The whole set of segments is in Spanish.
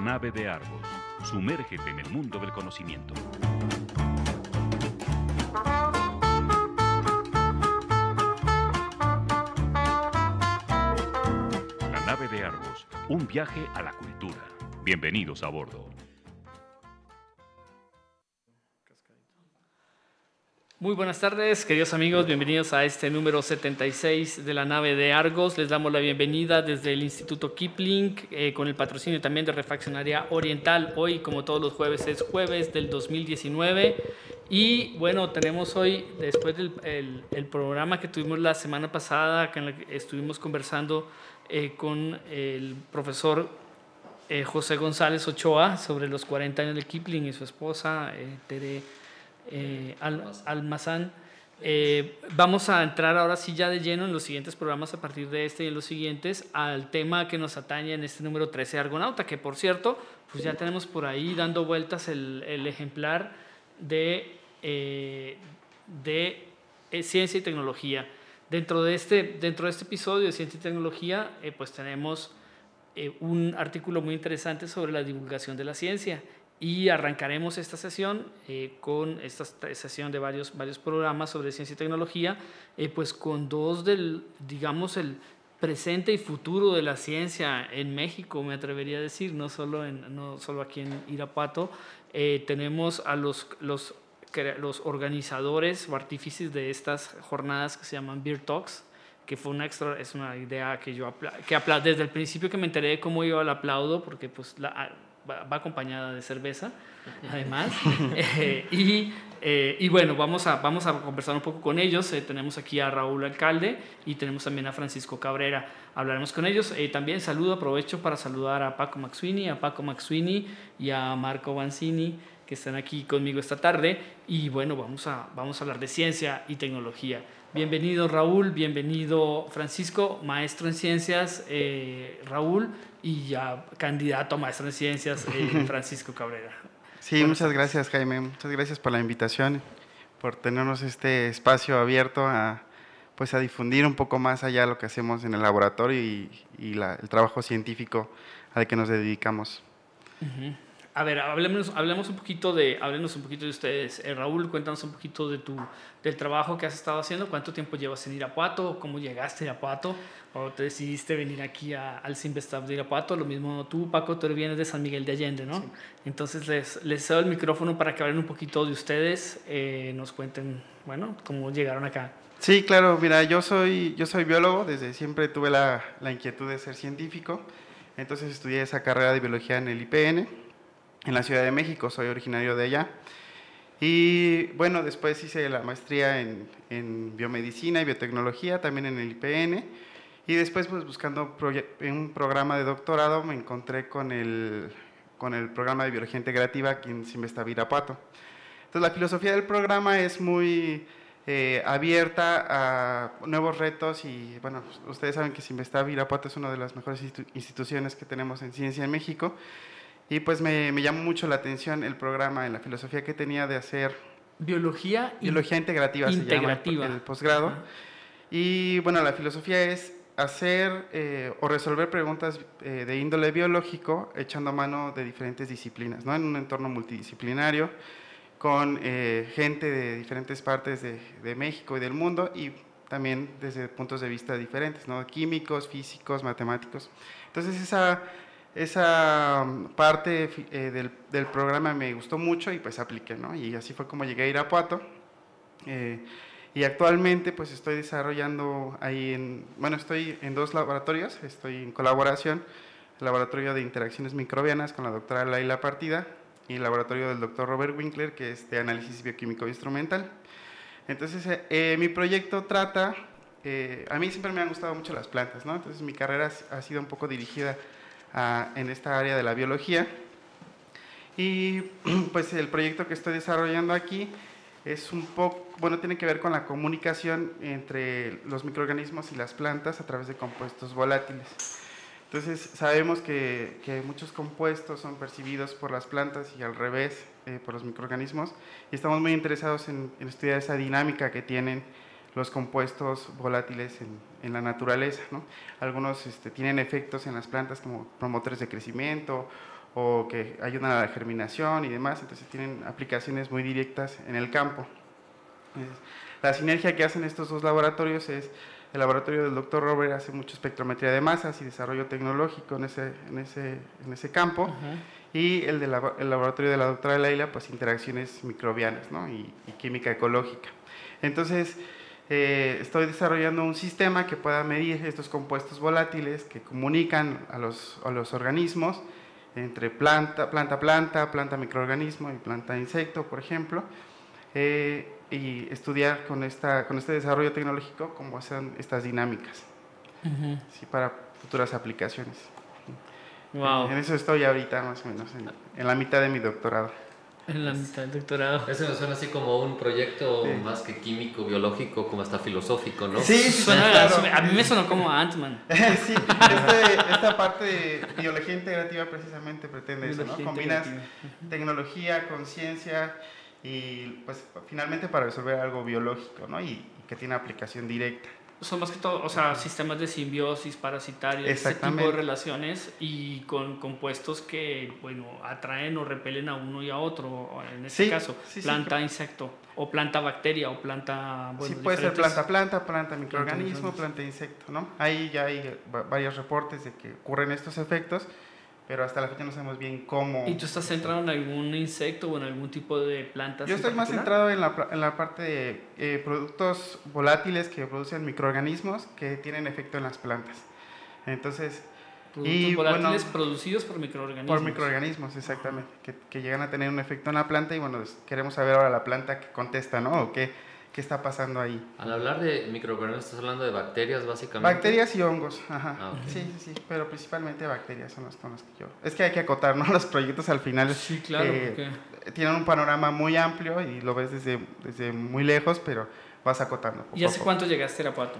nave de Argos. Sumérgete en el mundo del conocimiento. La nave de Argos. Un viaje a la cultura. Bienvenidos a bordo. Muy buenas tardes, queridos amigos, bienvenidos a este número 76 de la nave de Argos. Les damos la bienvenida desde el Instituto Kipling eh, con el patrocinio también de Refaccionaria Oriental. Hoy, como todos los jueves, es jueves del 2019 y bueno, tenemos hoy, después del el, programa que tuvimos la semana pasada, que estuvimos conversando eh, con el profesor eh, José González Ochoa sobre los 40 años de Kipling y su esposa, Tere eh, Almazán. Eh, vamos a entrar ahora sí ya de lleno en los siguientes programas a partir de este y en los siguientes al tema que nos atañe en este número 13 Argonauta, que por cierto, pues ya tenemos por ahí dando vueltas el, ejemplar de, eh, de ciencia y tecnología. Dentro de, este, dentro de este episodio de ciencia y tecnología, pues tenemos un artículo muy interesante sobre la divulgación de la ciencia y arrancaremos esta sesión eh, con esta sesión de varios, varios programas sobre ciencia y tecnología, eh, pues con dos del, digamos, el presente y futuro de la ciencia en México, me atrevería a decir, no solo, en, no solo aquí en Irapuato. Eh, tenemos a los, los, los organizadores o artífices de estas jornadas que se llaman Beer Talks, que fue una extra, es una idea que yo que desde el principio que me enteré de cómo iba al aplaudo, porque pues la, va, acompañada de cerveza, además. Eh, y, eh, y, bueno, vamos a, vamos a conversar un poco con ellos. Eh, tenemos aquí a Raúl Alcalde y tenemos también a Francisco Cabrera. Hablaremos con ellos. también saludo, aprovecho para saludar a Paco Maxwini, a Paco Maxwini y a Marco Banzini que están aquí conmigo esta tarde. Y bueno, vamos a, vamos a hablar de ciencia y tecnología. Bienvenido Raúl, bienvenido Francisco, maestro en ciencias Raúl y ya candidato a maestro en ciencias eh, Francisco Cabrera. Sí, muchas gracias Jaime, muchas gracias por la invitación, por tenernos este espacio abierto a, pues a difundir un poco más allá lo que hacemos en el laboratorio y, el trabajo científico al que nos dedicamos. A ver, hablemos, hablemos un poquito de, háblenos un poquito de ustedes. Eh, Raúl, cuéntanos un poquito de tu, del trabajo que has estado haciendo. ¿Cuánto tiempo llevas en Irapuato? ¿Cómo llegaste a Irapuato? ¿O te decidiste venir aquí a, al Simvestab de Irapuato? Lo mismo tú, Paco, tú vienes de San Miguel de Allende, ¿no? Entonces les, les cedo el micrófono para que hablen un poquito de ustedes, eh, nos cuenten, bueno, cómo llegaron acá. Sí, claro, mira, yo soy, yo soy biólogo, desde siempre tuve la, la inquietud de ser científico, entonces estudié esa carrera de biología en el IPN en la Ciudad de México, soy originario de allá. Y bueno, después hice la maestría en, en biomedicina y biotecnología, también en el IPN. Y después, pues buscando un programa de doctorado, me encontré con el, con el programa de biología integrativa aquí en Simvesta Virapato. Entonces, la filosofía del programa es muy eh, abierta a nuevos retos y, bueno, ustedes saben que Simvesta Virapato es una de las mejores instituciones que tenemos en ciencia en México. Y pues me, me llamó mucho la atención el programa en la filosofía que tenía de hacer... Biología, Biología integrativa, integrativa. se llama el, posgrado. Y bueno, la filosofía es hacer eh, o resolver preguntas eh, de índole biológico echando mano de diferentes disciplinas, ¿no? en un entorno multidisciplinario con eh, gente de diferentes partes de, de, México y del mundo y también desde puntos de vista diferentes, ¿no? químicos, físicos, matemáticos. Entonces esa esa mm, parte eh, del, del, programa me gustó mucho y pues apliqué, ¿no? Y así fue como llegué a Irapuato. Eh, y actualmente pues estoy desarrollando ahí en, bueno, estoy en dos laboratorios, estoy en colaboración, el laboratorio de interacciones microbianas con la doctora Laila Partida y el laboratorio del doctor Robert Winkler, que es de análisis bioquímico instrumental. Entonces, eh, mi proyecto trata, a mí siempre me han gustado mucho las plantas, ¿no? Entonces, mi carrera ha sido un poco dirigida en esta área de la biología. Y pues el proyecto que estoy desarrollando aquí es un poco, bueno, tiene que ver con la comunicación entre los microorganismos y las plantas a través de compuestos volátiles. Entonces sabemos que, que muchos compuestos son percibidos por las plantas y al revés eh, por los microorganismos y estamos muy interesados en, en estudiar esa dinámica que tienen los compuestos volátiles en, la naturaleza. Algunos este, tienen efectos en las plantas como promotores de crecimiento o que ayudan a la germinación y demás, entonces tienen aplicaciones muy directas en el campo. La sinergia que hacen estos dos laboratorios es el laboratorio del doctor Robert hace mucha espectrometría de masas y desarrollo tecnológico en ese, en ese, en ese campo. Y el del laboratorio de la doctora Leila, pues interacciones microbianas ¿no? y, química ecológica. Entonces, eh, estoy desarrollando un sistema que pueda medir estos compuestos volátiles que comunican a los, a los organismos entre planta, planta, planta, planta microorganismo y planta insecto, por ejemplo. Eh, y estudiar con, esta, con este desarrollo tecnológico cómo hacen estas dinámicas sí, para futuras aplicaciones. Wow. En eso estoy ahorita más o menos, en, la mitad de mi doctorado. En la mitad del doctorado. Eso me suena así como un proyecto más que químico, biológico, como hasta filosófico, ¿no? Sí, suena, a mí me sonó como Ant-Man. sí, este, esta parte de biología integrativa precisamente pretende eso, ¿no? Combinas tecnología, conciencia y pues finalmente para resolver algo biológico, ¿no? Y, que tiene aplicación directa. Son más que todo, o sea, sistemas de simbiosis, parasitarios, ese tipo de relaciones y con compuestos que, bueno, atraen o repelen a uno y a otro, en este caso, planta, insecto, o planta, bacteria, o planta, bueno, Sí, puede ser planta, planta, planta, microorganismo, planta, insecto, ¿no? Ahí ya hay varios reportes de que ocurren estos efectos pero hasta la fecha no sabemos bien cómo. ¿Y tú estás centrado en algún insecto o en algún tipo de plantas? Yo estoy más centrado en la, en la parte de eh, productos volátiles que producen microorganismos que tienen efecto en las plantas. Entonces. Productos volátiles producidos por microorganismos. Por microorganismos, exactamente. Que, que, llegan a tener un efecto en la planta y bueno, pues, queremos saber ahora la planta que contesta, ¿no? O qué, qué está pasando ahí. Al hablar de microorganismos, estás hablando de bacterias básicamente. Bacterias y hongos, ajá. Ah, sí, sí, sí, pero principalmente bacterias son los, con los que yo. Es que hay que acotar, ¿no? Los proyectos al final. Sí, claro. Eh, tienen un panorama muy amplio y lo ves desde, desde muy lejos, pero vas acotando. ¿Y hace cuánto llegaste a Irapuato?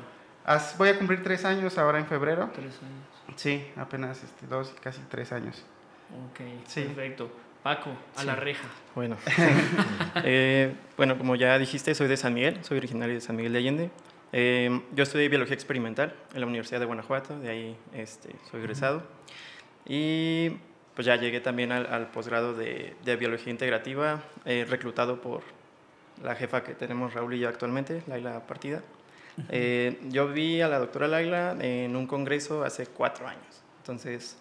voy a cumplir tres años ahora en febrero. Tres años. Sí, apenas este, dos, casi tres años. Ok, sí. perfecto. Paco, a la reja. Bueno. Eh, bueno, como ya dijiste, soy de San Miguel, soy originario de San Miguel de Allende. Eh, yo estudié biología experimental en la Universidad de Guanajuato, de ahí este, soy egresado. Y pues ya llegué también al, posgrado de, de, biología integrativa, eh, reclutado por la jefa que tenemos Raúl y yo actualmente, Laila Partida. yo vi a la doctora Laila en un congreso hace cuatro años. Entonces,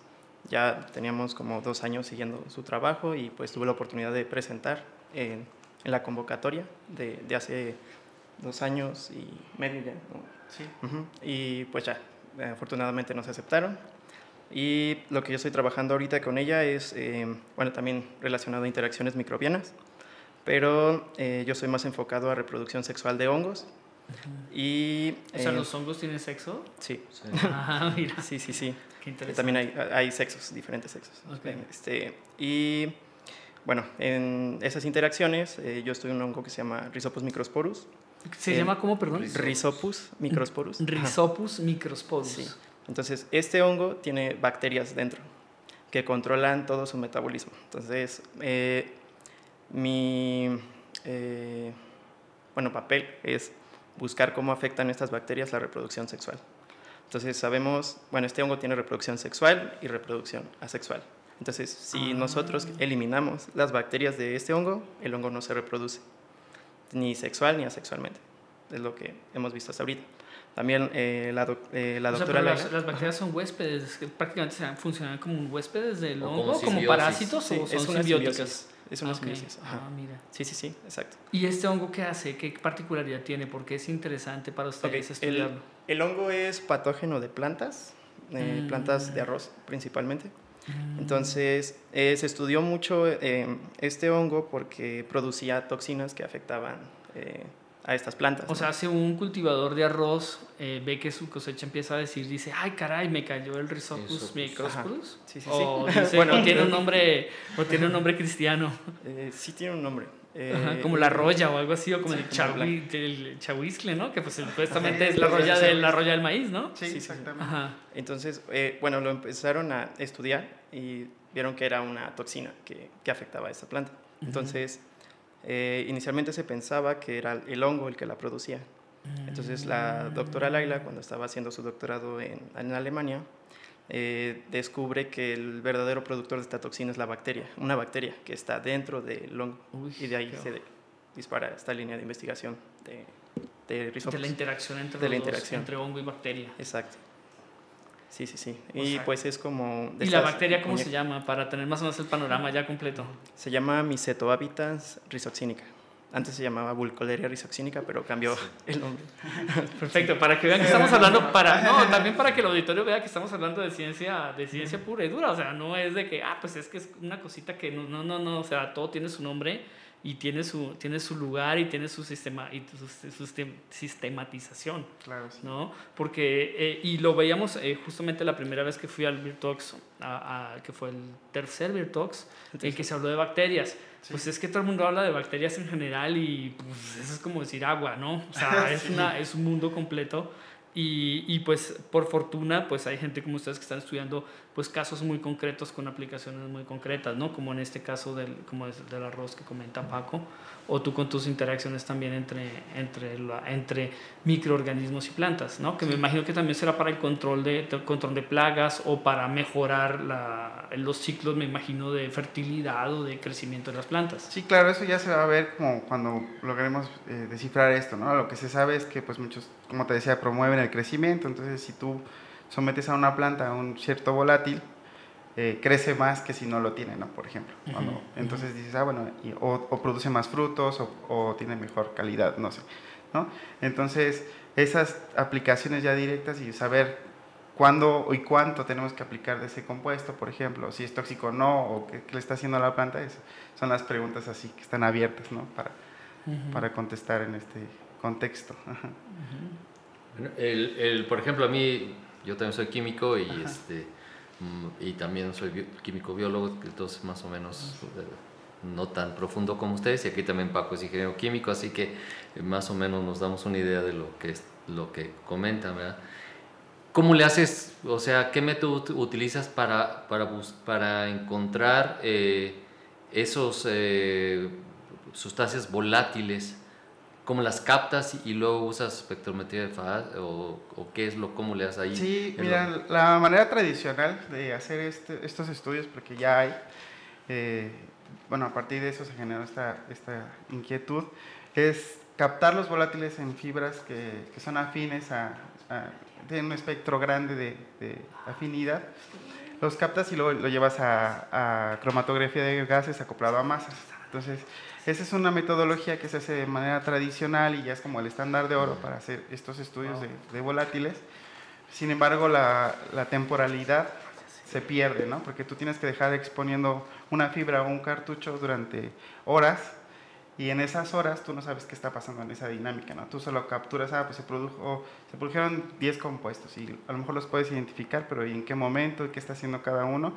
ya teníamos como dos años siguiendo su trabajo y pues tuve la oportunidad de presentar en, en la convocatoria de, de, hace dos años y medio ya. Sí. Y pues ya, afortunadamente nos aceptaron. Y lo que yo estoy trabajando ahorita con ella es, eh, bueno, también relacionado a interacciones microbianas, pero eh, yo soy más enfocado a reproducción sexual de hongos. Y, o sea, ¿los hongos tienen sexo? Sí. sí. Ah, mira. Sí, sí, sí. También hay, hay, sexos, diferentes sexos. Este, y bueno, en esas interacciones eh, yo estoy en un hongo que se llama Rhizopus microsporus. ¿Se llama cómo, perdón? Rhizopus microsporus. Rhizopus microsporus. Sí. Entonces, este hongo tiene bacterias dentro que controlan todo su metabolismo. Entonces, eh, mi eh, bueno, papel es buscar cómo afectan estas bacterias la reproducción sexual. Entonces sabemos, bueno, este hongo tiene reproducción sexual y reproducción asexual. Entonces, si ah. nosotros eliminamos las bacterias de este hongo, el hongo no se reproduce, ni sexual ni asexualmente. Es lo que hemos visto hasta ahorita. También eh, la, eh, la doctora... las, bacterias son huéspedes, que prácticamente funcionan como huéspedes del hongo, como, parásitos o son simbióticas. Es una simbiosis. Ah, mira. Sí, sí, sí, exacto. ¿Y este hongo qué hace? ¿Qué particularidad tiene? ¿Por qué es interesante para ustedes estudiarlo? El, hongo es patógeno de plantas, eh, mm. plantas de arroz principalmente. Mm. Entonces, eh, se estudió mucho eh, este hongo porque producía toxinas que afectaban a estas plantas. O sea, si un cultivador de arroz eh, ve que su cosecha empieza a decir, dice, ay caray, me cayó el Rhizopus microsporus. Sí, sí, o bueno, tiene un nombre, o tiene un nombre cristiano. Eh, sí tiene un nombre. Eh, como la roya o algo así, o como el, chahuizcle, ¿no? Que pues supuestamente es la roya, de, la roya del maíz, ¿no? Sí, exactamente. Entonces, bueno, lo empezaron a estudiar y vieron que era una toxina que, que afectaba a esta planta. Entonces, eh, inicialmente se pensaba que era el hongo el que la producía. Entonces la doctora Laila, cuando estaba haciendo su doctorado en, en Alemania, eh, descubre que el verdadero productor de esta toxina es la bacteria, una bacteria que está dentro del hongo. Uy, y de ahí se de- dispara esta línea de investigación de, de De la interacción entre De la los dos, interacción. entre hongo y bacteria. Exacto. Sí, sí, sí. O Y sea, pues es como... de ¿Y la bacteria cómo se llama? Para tener más o menos el panorama ya completo. Se llama Mycetohabitats rhizoxínica. Antes se llamaba Vulcoleria rhizoxínica, pero cambió el nombre. Perfecto, para que vean que estamos hablando para no, también para que el auditorio vea que estamos hablando de ciencia, de ciencia pura y dura, o sea, no es de que ah, pues es que es una cosita que no no no, no o sea, todo tiene su nombre y tiene su tiene su lugar y tiene su sistema y su, su sistem- sistematización. Claro, sí. ¿no? Porque, eh, y lo veíamos eh, justamente la primera vez que fui al Virtox, a, a- que fue el tercer Virtox, en que se habló de bacterias. Pues es que todo el mundo habla de bacterias en general y pues eso es como decir agua, ¿no? O sea, es, una, es un mundo completo. Y, y, pues por fortuna pues hay gente como ustedes que están estudiando pues casos muy concretos con aplicaciones muy concretas, ¿no? Como en este caso del, como del arroz que comenta Paco, o tú con tus interacciones también entre, entre, la- entre microorganismos y plantas, ¿no? Que me imagino que también será para el control de, de control de plagas o para mejorar la, los ciclos, me imagino, de fertilidad o de crecimiento de las plantas. Sí, claro, eso ya se va a ver como cuando logremos eh, descifrar esto, ¿no? Lo que se sabe es que pues muchos, como te decía, promueven el crecimiento, entonces si tú sometes a una planta a un cierto volátil, eh, crece más que si no lo tiene, ¿no? Por ejemplo. Cuando- Ujú, entonces dices, ah, bueno, y- o, o produce más frutos o, o tiene mejor calidad, no sé, ¿no? Entonces, esas aplicaciones ya directas y saber cuándo y cuánto tenemos que aplicar de ese compuesto, por ejemplo, si es tóxico o no, o qué, qué le está haciendo a la planta, eso son las preguntas así que están abiertas, ¿no? Para, para contestar en este contexto. Ajá. Bueno, el, el, por ejemplo, a mí, yo también soy químico y, este, mm, y también soy químico biólogo, entonces más o menos eh, no tan profundo como ustedes, y aquí también Paco es ingeniero químico, así que más o menos nos damos una idea de lo que, es, lo que comentan, ¿verdad? ¿Cómo le haces, o sea, qué método ut- utilizas para, para, para encontrar eh, esos eh, sustancias volátiles? ¿Cómo las captas y luego usas espectrometría de fase o, o qué es lo, cómo le haces ahí? Sí, mira, lo- la manera tradicional de hacer este- estos estudios, porque ya hay, eh, bueno, a partir de eso se generó esta, esta inquietud, es captar los volátiles en fibras que, que son afines a, a- tienen un espectro grande de, de afinidad. Los captas y luego lo llevas a, a cromatografía de gases acoplado a masas. Entonces, esa es una metodología que se hace de manera tradicional y ya es como el estándar de oro para hacer estos estudios de, volátiles. Sin embargo, la, la temporalidad se pierde, ¿no? Porque tú tienes que dejar exponiendo una fibra o un cartucho durante horas y en esas horas tú no sabes qué está pasando en esa dinámica, ¿no? Tú solo capturas, ah, pues se, produjo, se produjeron 10 compuestos y a lo mejor los puedes identificar, pero ¿y en qué momento qué está haciendo cada uno?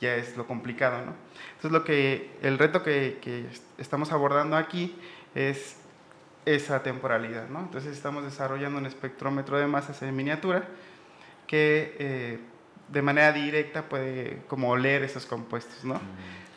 Ya es lo complicado, ¿no? Entonces, lo que, el reto que, que estamos abordando aquí es esa temporalidad, ¿no? Entonces, estamos desarrollando un espectrómetro de masas en miniatura que eh, de manera directa puede como leer esos compuestos, ¿no?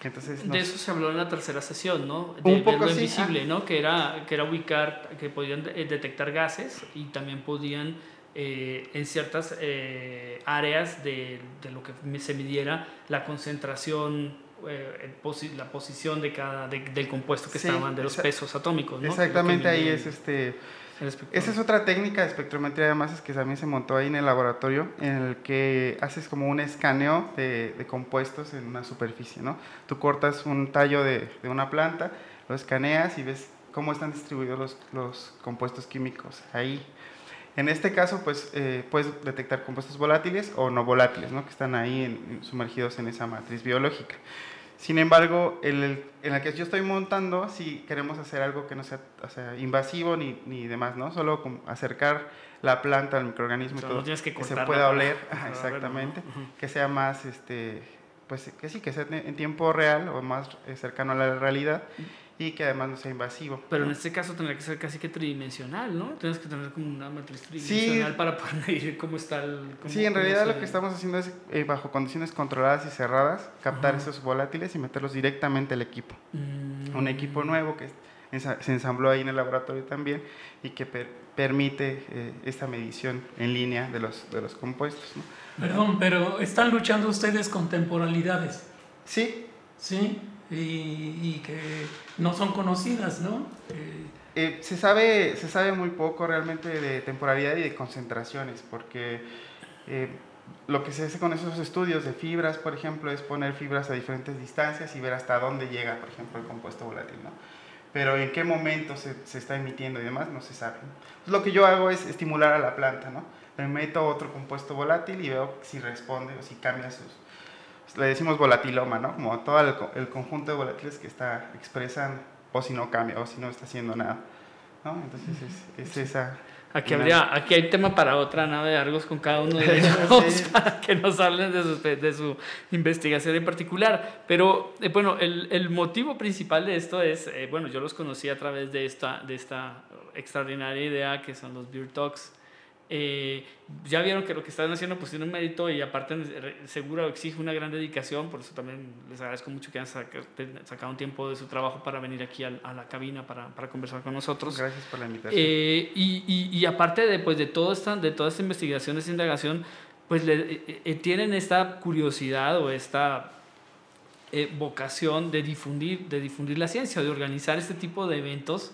Entonces, De eso se habló en la tercera sesión, ¿no? De, Un de poco lo sí, ah. invisible, ¿no? Que era, que era ubicar, que podían eh, detectar gases y también podían eh, en ciertas eh, áreas de, de lo que se midiera la concentración, eh, posi- la posición de cada, de- del compuesto que Sí, estaban, de los pesos atómicos, ¿no? Exactamente, ahí es este... Esa es otra técnica de espectrometría de masas que también se montó ahí en el laboratorio, en el que haces como un escaneo de, de compuestos en una superficie, ¿no? Tú cortas un tallo de, de una planta, lo escaneas y ves cómo están distribuidos los, los compuestos químicos ahí. En este caso, pues, eh, puedes detectar compuestos volátiles o no volátiles, ¿no? Que están ahí en- sumergidos en esa matriz biológica. Sin embargo, el, el- en la que yo estoy montando, si queremos hacer algo que no sea, o sea, invasivo ni, ni demás, ¿no? Solo como acercar la planta al microorganismo O y todo, no que se pueda oler, exactamente, que sea más, este, pues que sí, que sea en tiempo real o más eh, cercano a la realidad y que además no sea invasivo. Pero en ¿no? este caso tendría que ser casi que tridimensional, ¿no? Tienes que tener como una matriz tridimensional para poder medir cómo está el... cómo- Sí, en realidad lo que estamos haciendo es, eh, bajo condiciones controladas y cerradas, captar Ajá. esos volátiles y meterlos directamente al equipo. Mm. Un equipo nuevo que se ensambló ahí en el laboratorio también y que permite eh, esta medición en línea de los, de los compuestos. Perdón, pero ¿están luchando ustedes con temporalidades? Sí. Sí, y, que no son conocidas, ¿no? Eh, eh, se, sabe, se sabe muy poco realmente de temporalidad y de concentraciones, porque lo que se hace con esos estudios de fibras, por ejemplo, es poner fibras a diferentes distancias y ver hasta dónde llega, por ejemplo, el compuesto volátil, ¿no? pero en qué momento se, se, está emitiendo y demás no se sabe. lo que yo hago es estimular a la planta, ¿no? Le meto otro compuesto volátil y veo si responde o si cambia sus... Le decimos volatiloma, ¿no? Como todo el, el conjunto de volátiles que está expresando, o si no cambia, o si no está haciendo nada, ¿no? Entonces es, es esa Aquí, habría, aquí hay tema para otra nave de Argos con cada uno de ellos para que nos hablen de su, de su investigación en particular. Pero eh, bueno, el, el, motivo principal de esto es, eh, bueno, yo los conocí a través de esta, de esta extraordinaria idea que son los Beer Talks. Eh, ya vieron que lo que están haciendo pues tiene un mérito y aparte seguro exige una gran dedicación, por eso también les agradezco mucho que hayan sacado un tiempo de su trabajo para venir aquí a, la cabina para, para, conversar con nosotros. Gracias por la invitación. Eh, y, y, y, aparte de, pues, de, todo esta, de toda esta investigación, esta indagación, pues le, eh, tienen esta curiosidad o esta vocación de difundir, de difundir la ciencia, de organizar este tipo de eventos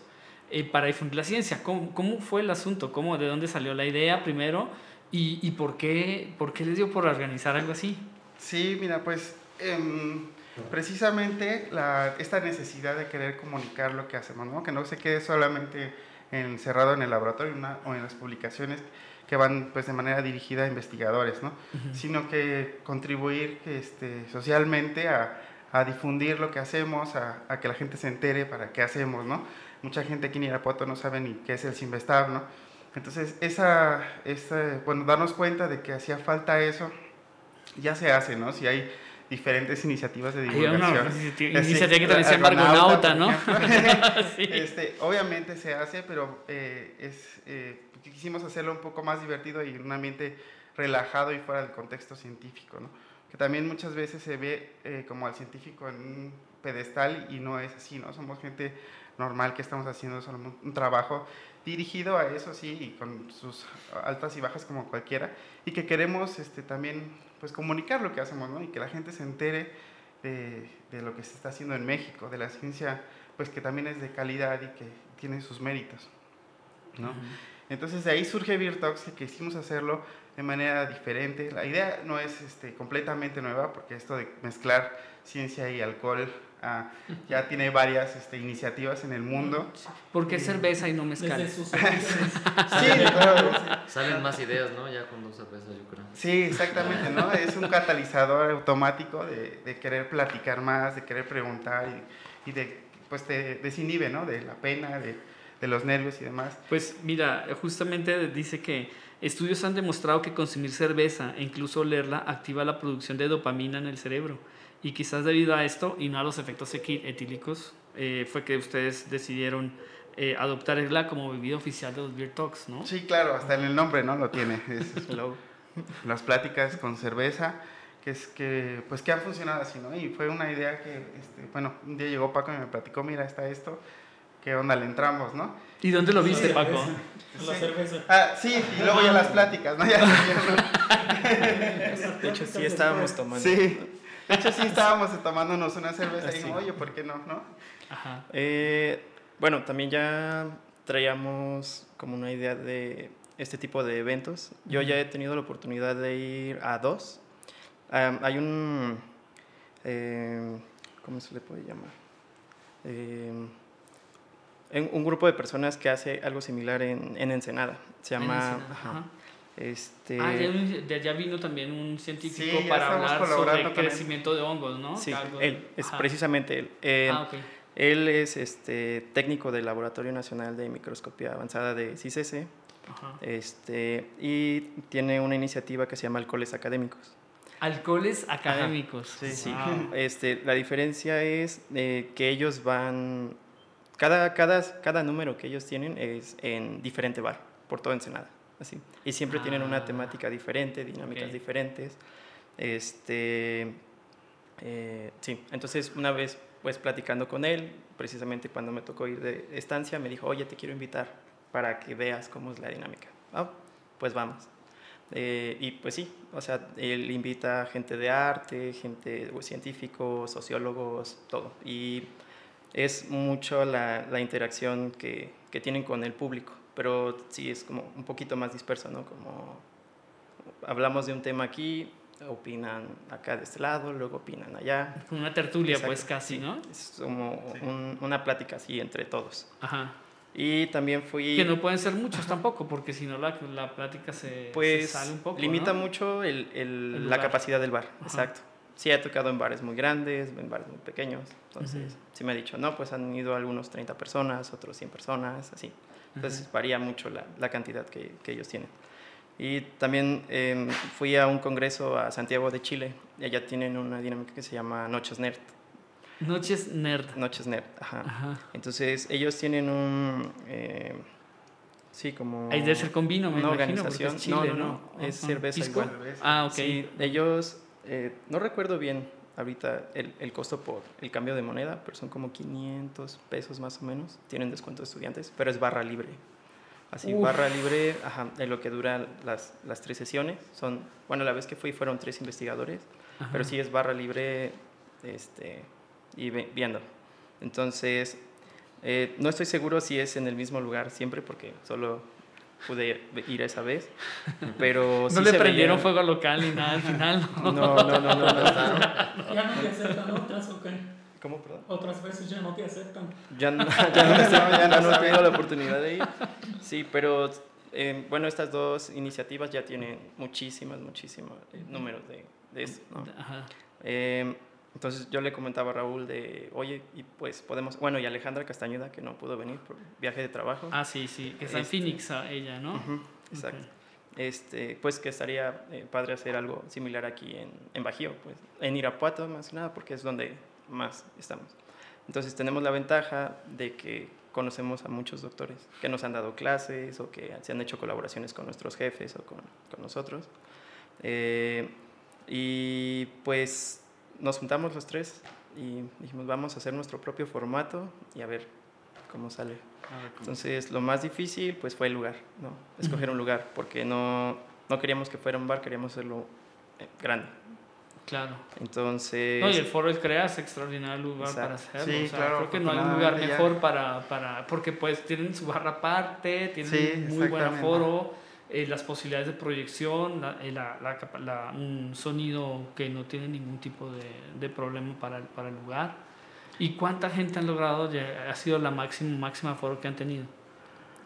eh, para difundir la ciencia. ¿Cómo, ¿Cómo, fue el asunto? ¿Cómo, ¿De dónde salió la idea primero? ¿Y, y por, qué, por qué les dio por organizar algo así? Sí, mira, pues em, precisamente la, esta necesidad de querer comunicar lo que hacemos, ¿no? que no se quede solamente encerrado en el laboratorio o en las publicaciones que van pues de manera dirigida a investigadores, ¿no? sino que contribuir este, socialmente a, a, difundir lo que hacemos, a, a, que la gente se entere para qué hacemos, ¿no? Mucha gente aquí en Irapuato no sabe ni qué es el Sinvestab, ¿no? Entonces, esa, esa, bueno, darnos cuenta de que hacía falta eso, ya se hace, ¿no? Si hay diferentes iniciativas de divulgación. Hay una iniciativa que también se llama Argonauta, ¿no? sí. este, obviamente se hace, pero eh, es, eh, quisimos hacerlo un poco más divertido y en un ambiente relajado y fuera del contexto científico, ¿no? Que también muchas veces se ve eh, como al científico en un pedestal y no es así, ¿no? Somos gente normal que estamos haciendo solo un, trabajo dirigido a eso, sí, y con sus altas y bajas como cualquiera, y que queremos este, también pues, comunicar lo que hacemos, ¿no? Y que la gente se entere de, de, lo que se está haciendo en México, de la ciencia, pues que también es de calidad y que tiene sus méritos, ¿no? Entonces de ahí surge Virtox, que quisimos hacerlo de manera diferente. La idea no es este, completamente nueva, porque esto de mezclar ciencia y alcohol Ah, ya tiene varias este, iniciativas en el mundo. ¿Por qué cerveza y no mezcal? sí, claro. Salen más ideas, ¿no? Ya con dos cervezas, yo creo. Sí, exactamente, ¿no? Es un catalizador automático de, de querer platicar más, de querer preguntar y, y de, pues te desinhibe, ¿no? De la pena, de, de los nervios y demás. Pues mira, justamente dice que estudios han demostrado que consumir cerveza e incluso leerla activa la producción de dopamina en el cerebro y quizás debido a esto y no a los efectos etílicos, eh, fue que ustedes decidieron eh, adoptarla como bebida oficial de los Beer Talks, ¿no? Sí, claro, hasta en el nombre, ¿no? Lo tiene. Es, las pláticas con cerveza, que es que, pues que han funcionado así, ¿no? Y fue una idea que, este, bueno, un día llegó Paco y me platicó, mira, está esto, ¿qué onda? Le entramos, ¿no? ¿Y dónde lo viste, Paco? Sí. La cerveza. Ah, sí, y luego ya las pláticas, ¿no? Ya, de hecho, sí estábamos tomando. Sí. De hecho, sí estábamos tomándonos una cerveza y ah, oye, ¿por qué no? no? Ajá. Eh, bueno, también ya traíamos como una idea de este tipo de eventos. Yo ya he tenido la oportunidad de ir a dos. hay un... Eh, ¿Cómo se le puede llamar? Eh, un grupo de personas que hace algo similar en, en Ensenada. Se llama... Este... Ah, ya, ya, vino también un científico para hablar sobre el crecimiento de hongos, ¿no? Sí, él, es precisamente él. Eh, ah, okay. Él es este, técnico del Laboratorio Nacional de Microscopía Avanzada de CICC este, y tiene una iniciativa que se llama Alcoholes Académicos. Alcoholes académicos. Sí, sí. Este, la diferencia es eh, que ellos van, cada, cada, cada número que ellos tienen es en diferente bar, por todo Ensenada así. Y siempre tienen una ah. temática diferente, dinámicas diferentes. Este, eh, sí, entonces una vez pues platicando con él, precisamente cuando me tocó ir de estancia, me dijo, oye, te quiero invitar para que veas cómo es la dinámica. Ah, pues vamos. Eh, y pues sí, o sea, él invita gente de arte, gente científicos, sociólogos, todo. Y es mucho la, la interacción que, que, tienen con el público, pero sí es como un poquito más disperso, ¿no? Como hablamos de un tema aquí, opinan acá de este lado, luego opinan allá. Una tertulia, pues casi, ¿no? Es como una plática así entre todos. Ajá. Y también fui... Que no pueden ser muchos tampoco, porque si no la, la plática se, pues, sale un poco. Limita mucho el, el, la capacidad del bar, exacto. Sí, he tocado en bares muy grandes, en bares muy pequeños. Entonces, sí me ha dicho, no, pues han ido algunos 30 personas, otros 100 personas, así. Entonces, varía mucho la, la cantidad que, que, ellos tienen. Y también eh, fui a un congreso a Santiago de Chile, y allá tienen una dinámica que se llama Noches Nerd. Noches Nerd. Noches Nerd, ajá. ajá. Entonces, ellos tienen un... Eh, sí, como... Hay de ser con vino, me una imagino, organización. es Chile, no, no, no, es cerveza ¿Pisco? igual. Ah, ok. Sí, ellos, eh, no recuerdo bien ahorita el, el, costo por el cambio de moneda, pero son como 500 pesos más o menos. Tienen descuento de estudiantes, pero es barra libre. Así, Uf. barra libre, ajá, en lo que duran las, las tres sesiones. Son, bueno, la vez que fui fueron tres investigadores, ajá. pero sí es barra libre este, y viendo. Entonces, eh, no estoy seguro si es en el mismo lugar siempre, porque solo pude ir esa vez, pero no sí le se prendieron fuego local ni nada al final. No, no, no, no. no, no. ¿Ya no te aceptan otras o qué? ¿Cómo, perdón? Otras veces ya no te aceptan. Ya no, ya no, ya no, no he tenido la oportunidad de ir. Sí, pero eh, bueno, estas dos iniciativas ya tienen muchísimas, muchísimos eh, números de, de eso. ¿no? Ajá. Eh, entonces yo le comentaba a Raúl de, oye, y pues podemos, bueno, y Alejandra Castañeda, que no pudo venir por viaje de trabajo. Ah, sí, sí, que está este, en Phoenix ella, ¿no? Uh -huh, exacto. Okay. Este, pues que estaría eh, padre hacer algo similar aquí en, en Bajío, pues en Irapuato más que nada, porque es donde más estamos. Entonces tenemos la ventaja de que conocemos a muchos doctores que nos han dado clases o que se han hecho colaboraciones con nuestros jefes o con, con nosotros. Eh, y pues nos juntamos los tres y dijimos, vamos a hacer nuestro propio formato y a ver cómo sale. Entonces, lo más difícil pues fue el lugar, ¿no? Escoger un lugar, porque no, no queríamos que fuera un bar, queríamos hacerlo eh, grande. Claro. Entonces... No, y el Foro El Crea es extraordinario lugar Exacto. para hacerlo. Sí, o sea, claro, creo que no hay un lugar mejor para, para... Porque pues tienen su barra aparte, tienen Sí, muy buen exactamente. Eh, las posibilidades de proyección, la, eh, la, la, la, un sonido que no tiene ningún tipo de, de problema para el, para el lugar. ¿Y cuánta gente han logrado? Ya, ¿Ha sido la máxima, máxima aforo que han tenido?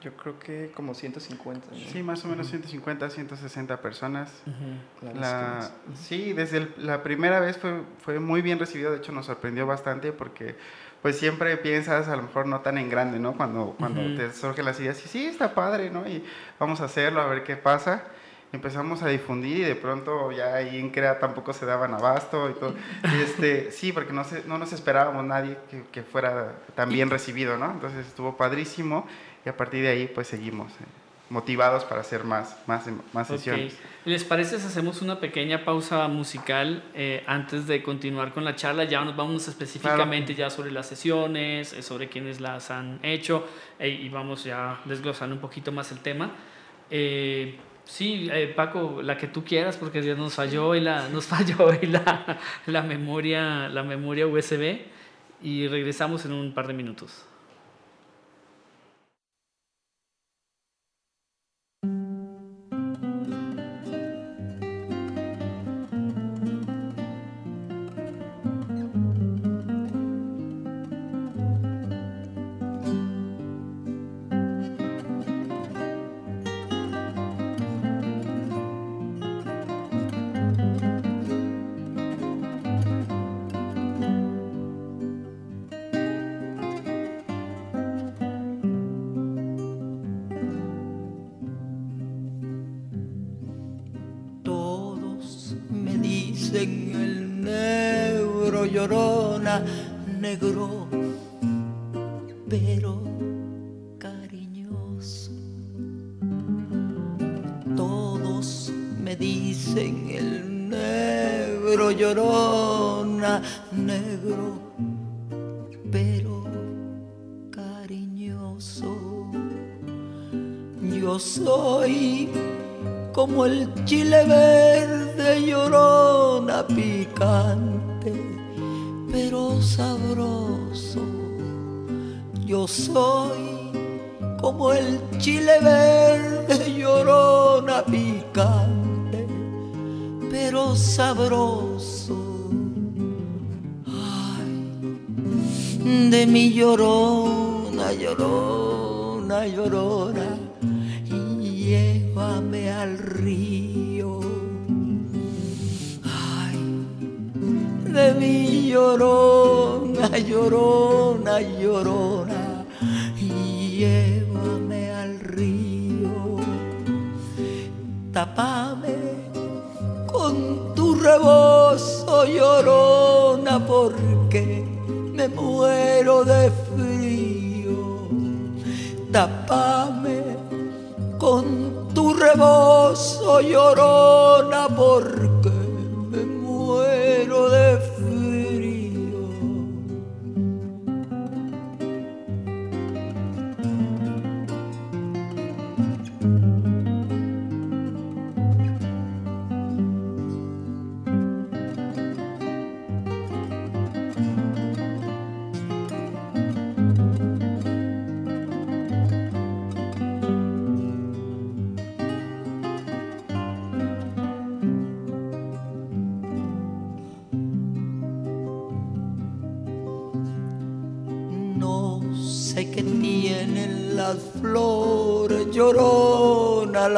Yo creo que como 150. ¿no? Sí, más o menos 150, 160 personas. Uh -huh. La, sí, desde el, la primera vez fue, fue muy bien recibido, de hecho nos sorprendió bastante porque pues siempre piensas a lo mejor no tan en grande, ¿no? Cuando, cuando uh -huh. te surgen las ideas y sí, está padre, ¿no? Y vamos a hacerlo, a ver qué pasa. Empezamos a difundir y de pronto ya ahí en CREA tampoco se daban abasto y todo. Y este, sí, porque no, se, no nos esperábamos nadie que, que fuera tan bien recibido, ¿no? Entonces estuvo padrísimo y a partir de ahí pues seguimos eh, motivados para hacer más, más, más sesiones. Okay. ¿Les parece si hacemos una pequeña pausa musical eh, antes de continuar con la charla? Ya nos vamos específicamente claro. ya sobre las sesiones, eh, sobre quienes las han hecho eh, y vamos ya desglosando un poquito más el tema. sí, Paco, la que tú quieras porque Dios nos falló y la, nos falló y la, la, memoria, la memoria USB y regresamos en un par de minutos. De mi llorona, llorona, llorona, llévame al río. Ay, de mi llorona, llorona, llorona, llévame al río. Tapame con tu rebozo, llorona, porque me muero de frío. Tapame con tu rebozo, llorona, porque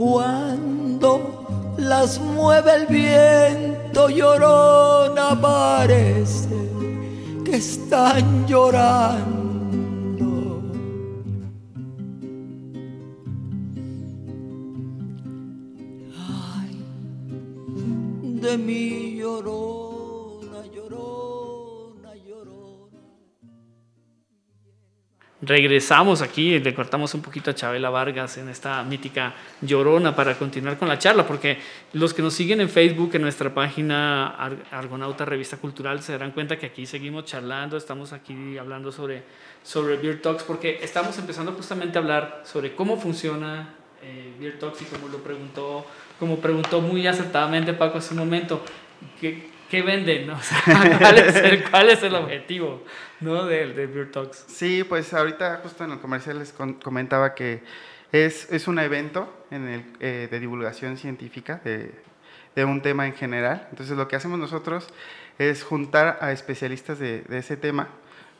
cuando las mueve el viento llorona parece que están llorando. Ay, de mi llorona, Regresamos aquí, le cortamos un poquito a Chabela Vargas en esta mítica llorona para continuar con la charla, porque los que nos siguen en Facebook, en nuestra página Ar- Argonauta Revista Cultural, se darán cuenta que aquí seguimos charlando, estamos aquí hablando sobre, sobre Beer Talks, porque estamos empezando justamente a hablar sobre cómo funciona eh, Beer Talks y como lo preguntó, como preguntó muy acertadamente Paco hace un momento, ¿qué, qué venden? O sea, ¿cuál, es el, cuál es el objetivo ¿no? de, de Beer Talks? Sí, pues ahorita justo en el comercial les comentaba que es, es un evento en el, eh, de divulgación científica de, de un tema en general. Entonces lo que hacemos nosotros es juntar a especialistas de, de ese tema.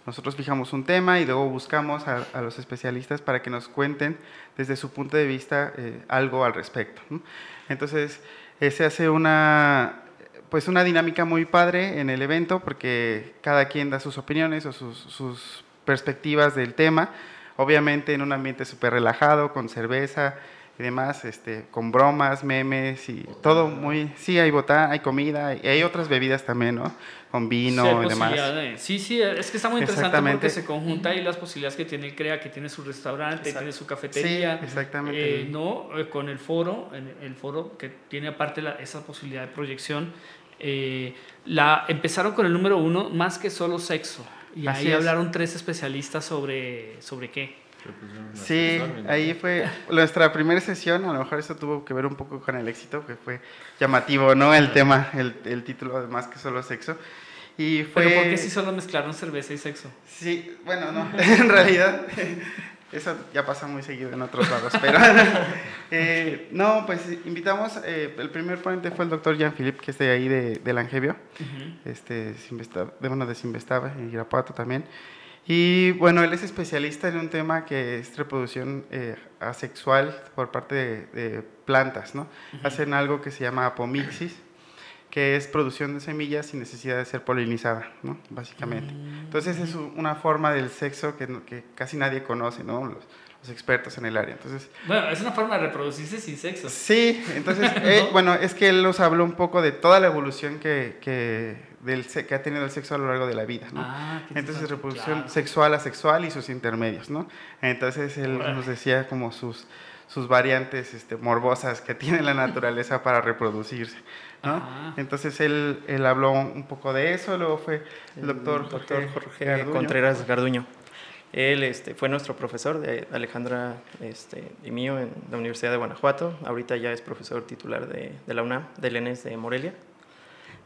Nosotros fijamos un tema y luego buscamos a, a los especialistas para que nos cuenten desde su punto de vista eh, algo al respecto. ¿no? Entonces eh, se hace una, pues una dinámica muy padre en el evento porque cada quien da sus opiniones o sus, perspectivas del tema, obviamente en un ambiente súper relajado, con cerveza y demás, este, con bromas, memes y todo muy, sí, hay botán, hay comida y hay otras bebidas también, ¿no? Con vino Sí, y demás. de- Sí, sí, es que está muy interesante porque se conjunta ahí las posibilidades que tiene el CREA, que tiene su restaurante, Exacto. tiene su cafetería. Sí, exactamente. eh, no, Eh, con el foro, en- el foro que tiene aparte la- esa posibilidad de proyección. eh, la, empezaron con el número uno, más que solo sexo. Y Así ahí es. hablaron tres especialistas sobre, sobre qué. Sí, ahí fue nuestra primera sesión, a lo mejor eso tuvo que ver un poco con el éxito, que fue llamativo, ¿no? El tema, el, el título, además que solo sexo. Y fue... Pero ¿por qué si solo mezclaron cerveza y sexo? Sí, bueno, no, en realidad eso ya pasa muy seguido en otros lados, pero eh, no, pues invitamos, eh, el primer ponente fue el doctor Jean-Philippe, que es de ahí de, de Langevio, este, Sinvesta- de, bueno, de Sinvestava y Irapuato también. Y bueno, él es especialista en un tema que es reproducción eh, asexual por parte de, de plantas, ¿no? Hacen algo que se llama apomixis, que es producción de semillas sin necesidad de ser polinizada, ¿no? Básicamente. Mm. Entonces es una forma del sexo que, que casi nadie conoce, ¿no? Los, los expertos en el área. Entonces, Bueno, es una forma de reproducirse sin sexo. sí, entonces, eh, bueno, es que él nos habló un poco de toda la evolución que, que, del, se- que ha tenido el sexo a lo largo de la vida, ¿no? Ah, Entonces, reproducción Claro. sexual, asexual y sus intermedios, ¿no? Entonces, él nos decía como sus, sus variantes este, morbosas que tiene la naturaleza para reproducirse, ¿no? Entonces, él, él habló un poco de eso, luego fue el doctor, doctor Jorge, Jorge Garduño. Contreras Garduño. Él este, fue nuestro profesor de Alejandra este, y mío en la Universidad de Guanajuato. Ahorita ya es profesor titular de, de la UNAM, del ENES de Morelia.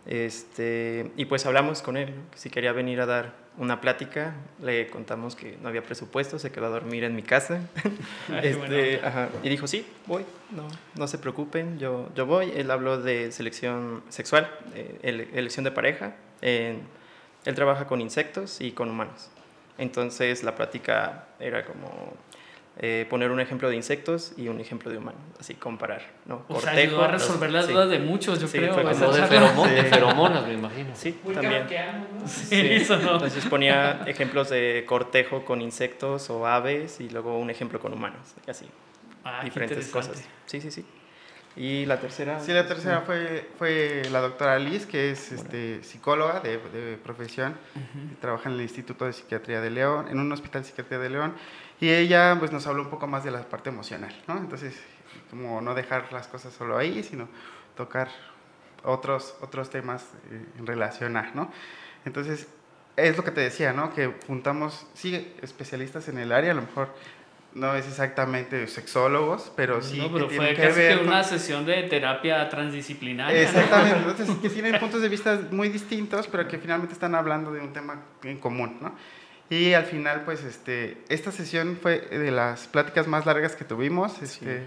Este, y pues hablamos con él, que si quería venir a dar una plática, le contamos que no había presupuesto, se quedó a dormir en mi casa. Ay, Este, ajá, y dijo, sí, voy, no, no se preocupen, yo, yo voy. Él habló de selección sexual, eh, ele- elección de pareja. en- él trabaja con insectos y con humanos. Entonces la práctica era como eh, poner un ejemplo de insectos y un ejemplo de humano, así comparar, ¿no? O sea, ayudó a resolver las sí. dudas de muchos, yo Sí, creo. Como de, charla. feromo- de feromonas, me imagino. Sí, Muy también. kafkiano, ¿no? Sí, eso no. Entonces ponía ejemplos de cortejo con insectos o aves y luego un ejemplo con humanos, así, Ah, diferentes cosas. Sí, sí, sí. Y la tercera. Sí, la tercera fue, fue la doctora Liz, que es este, psicóloga de, de profesión, trabaja en el Instituto de Psiquiatría de León, en un hospital de psiquiatría de León, y ella pues nos habló un poco más de la parte emocional, ¿no? Entonces, como no dejar las cosas solo ahí, sino tocar otros, otros temas eh, en relación a, ¿no? Entonces, es lo que te decía, ¿no? Que juntamos, sí, especialistas en el área, a lo mejor no es exactamente sexólogos, pero sí no, pero que fue tienen que casi ver que con- una sesión de terapia transdisciplinaria. ¿no? Exactamente, entonces que tienen puntos de vista muy distintos, pero que finalmente están hablando de un tema en común, ¿no? Y al final, pues, este, esta sesión fue de las pláticas más largas que tuvimos, este,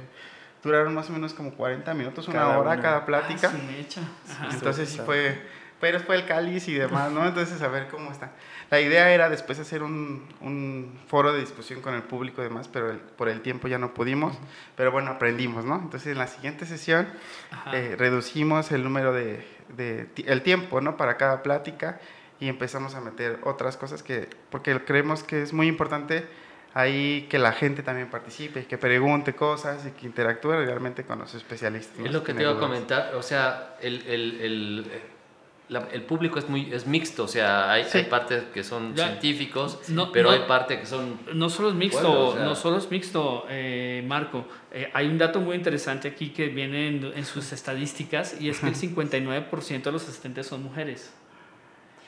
duraron más o menos como 40 minutos, una Cada hora una. cada Ah, plática, su mecha. Ajá. entonces sí fue, pero fue el cáliz y demás, ¿no? Entonces, a ver cómo está. La idea era después hacer un, un foro de discusión con el público y demás, pero el- por el tiempo ya no pudimos, pero bueno, aprendimos, ¿no? Entonces, en la siguiente sesión eh, reducimos el número de, el tiempo no para cada plática y empezamos a meter otras cosas que porque creemos que es muy importante ahí que la gente también participe que pregunte cosas y que interactúe realmente con los especialistas. Es lo que te iba a comentar, o sea, el, el, el, la- el público es muy es mixto, o sea, hay, Sí. hay partes que son Ya. científicos, No- pero no- hay partes que son... No solo es mixto, Bueno, o sea- no solo es mixto, eh, Marco. Eh, hay un dato muy interesante aquí que viene en, en sus estadísticas y es que el 59% de los asistentes son mujeres.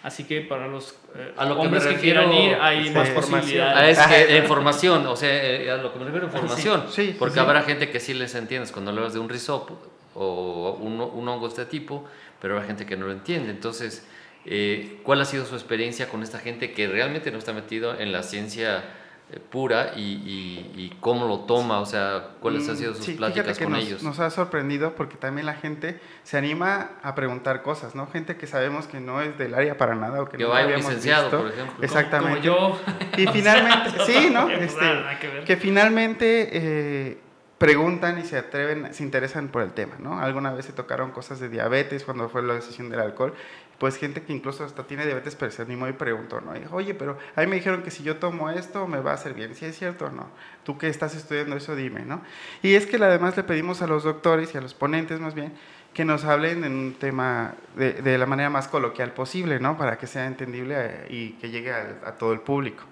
Así que para los eh, A lo que me hombres que, refiero- quieran ir hay Sí, más posibilidades. Es que información, o sea, eh, a lo que me refiero información, Sí, sí, porque sí. habrá gente que sí les entiendes cuando hablas de un rizopo o un, un hongo de este tipo, pero habrá gente que no lo entiende. Entonces, eh, ¿cuál ha sido su experiencia con esta gente que realmente no está metido en la ciencia eh, pura y, y- y cómo lo toma? O sea, ¿cuáles han sido Mm, sus sí, pláticas que con nos, ellos? Nos ha sorprendido porque también la gente se anima a preguntar cosas, ¿no? Gente que sabemos que no es del área para nada o que Que no vaya un habíamos licenciado, visto. por ejemplo. Exactamente. Como yo. Y finalmente, sí, ¿no? Este, que que finalmente eh, preguntan y se atreven, se interesan por el tema, ¿no? Alguna vez se tocaron cosas de diabetes cuando fue la decisión del alcohol, pues gente que incluso hasta tiene diabetes pero se animó y preguntó, ¿no? Y oye, pero a mí me dijeron que si yo tomo esto me va a hacer bien, ¿sí es cierto o no? Tú que estás estudiando eso, dime, ¿no? Y es que además le pedimos a los doctores y a los ponentes más bien que nos hablen en un tema de, de la manera más coloquial posible, ¿no? Para que sea entendible eh, y que llegue a- a todo el público.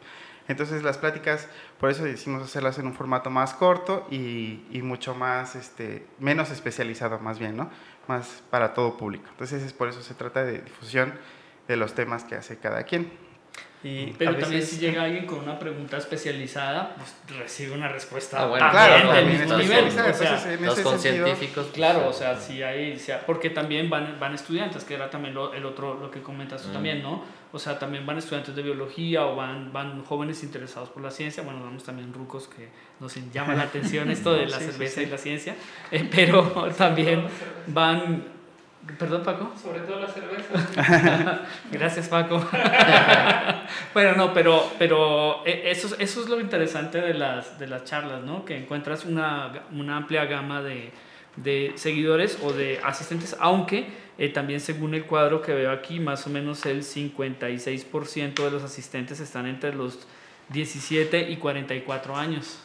Entonces las pláticas, por eso decidimos hacerlas en un formato más corto y, mucho más, este, menos especializado más bien, ¿no? Más para todo público. Entonces es por eso se trata de difusión de los temas que hace cada quien. Y Pero a también veces- si llega alguien con una pregunta especializada, pues recibe una respuesta Ah, bueno, también claro, del mismo nivel. O sea, Entonces, Los sentido, científicos. pues, Claro, o sea, si hay, o sea, porque también van, van estudiantes, que era también lo, el otro, lo que comentas tú Mm. también, ¿no? O sea, también van estudiantes de biología o van, van jóvenes interesados por la ciencia, bueno, vamos también rucos que nos llama la atención esto de la Sí, sí, cerveza sí. y la ciencia, eh, pero también van, perdón Paco, Sobre todo la cerveza. gracias Paco. bueno, no, pero, pero eh, eso, es- eso es lo interesante de las, de las charlas, ¿no? Que encuentras una, una amplia gama de, de seguidores o de asistentes, aunque eh, también según el cuadro que veo aquí, más o menos el 56% de los asistentes están entre los 17 y 44 años,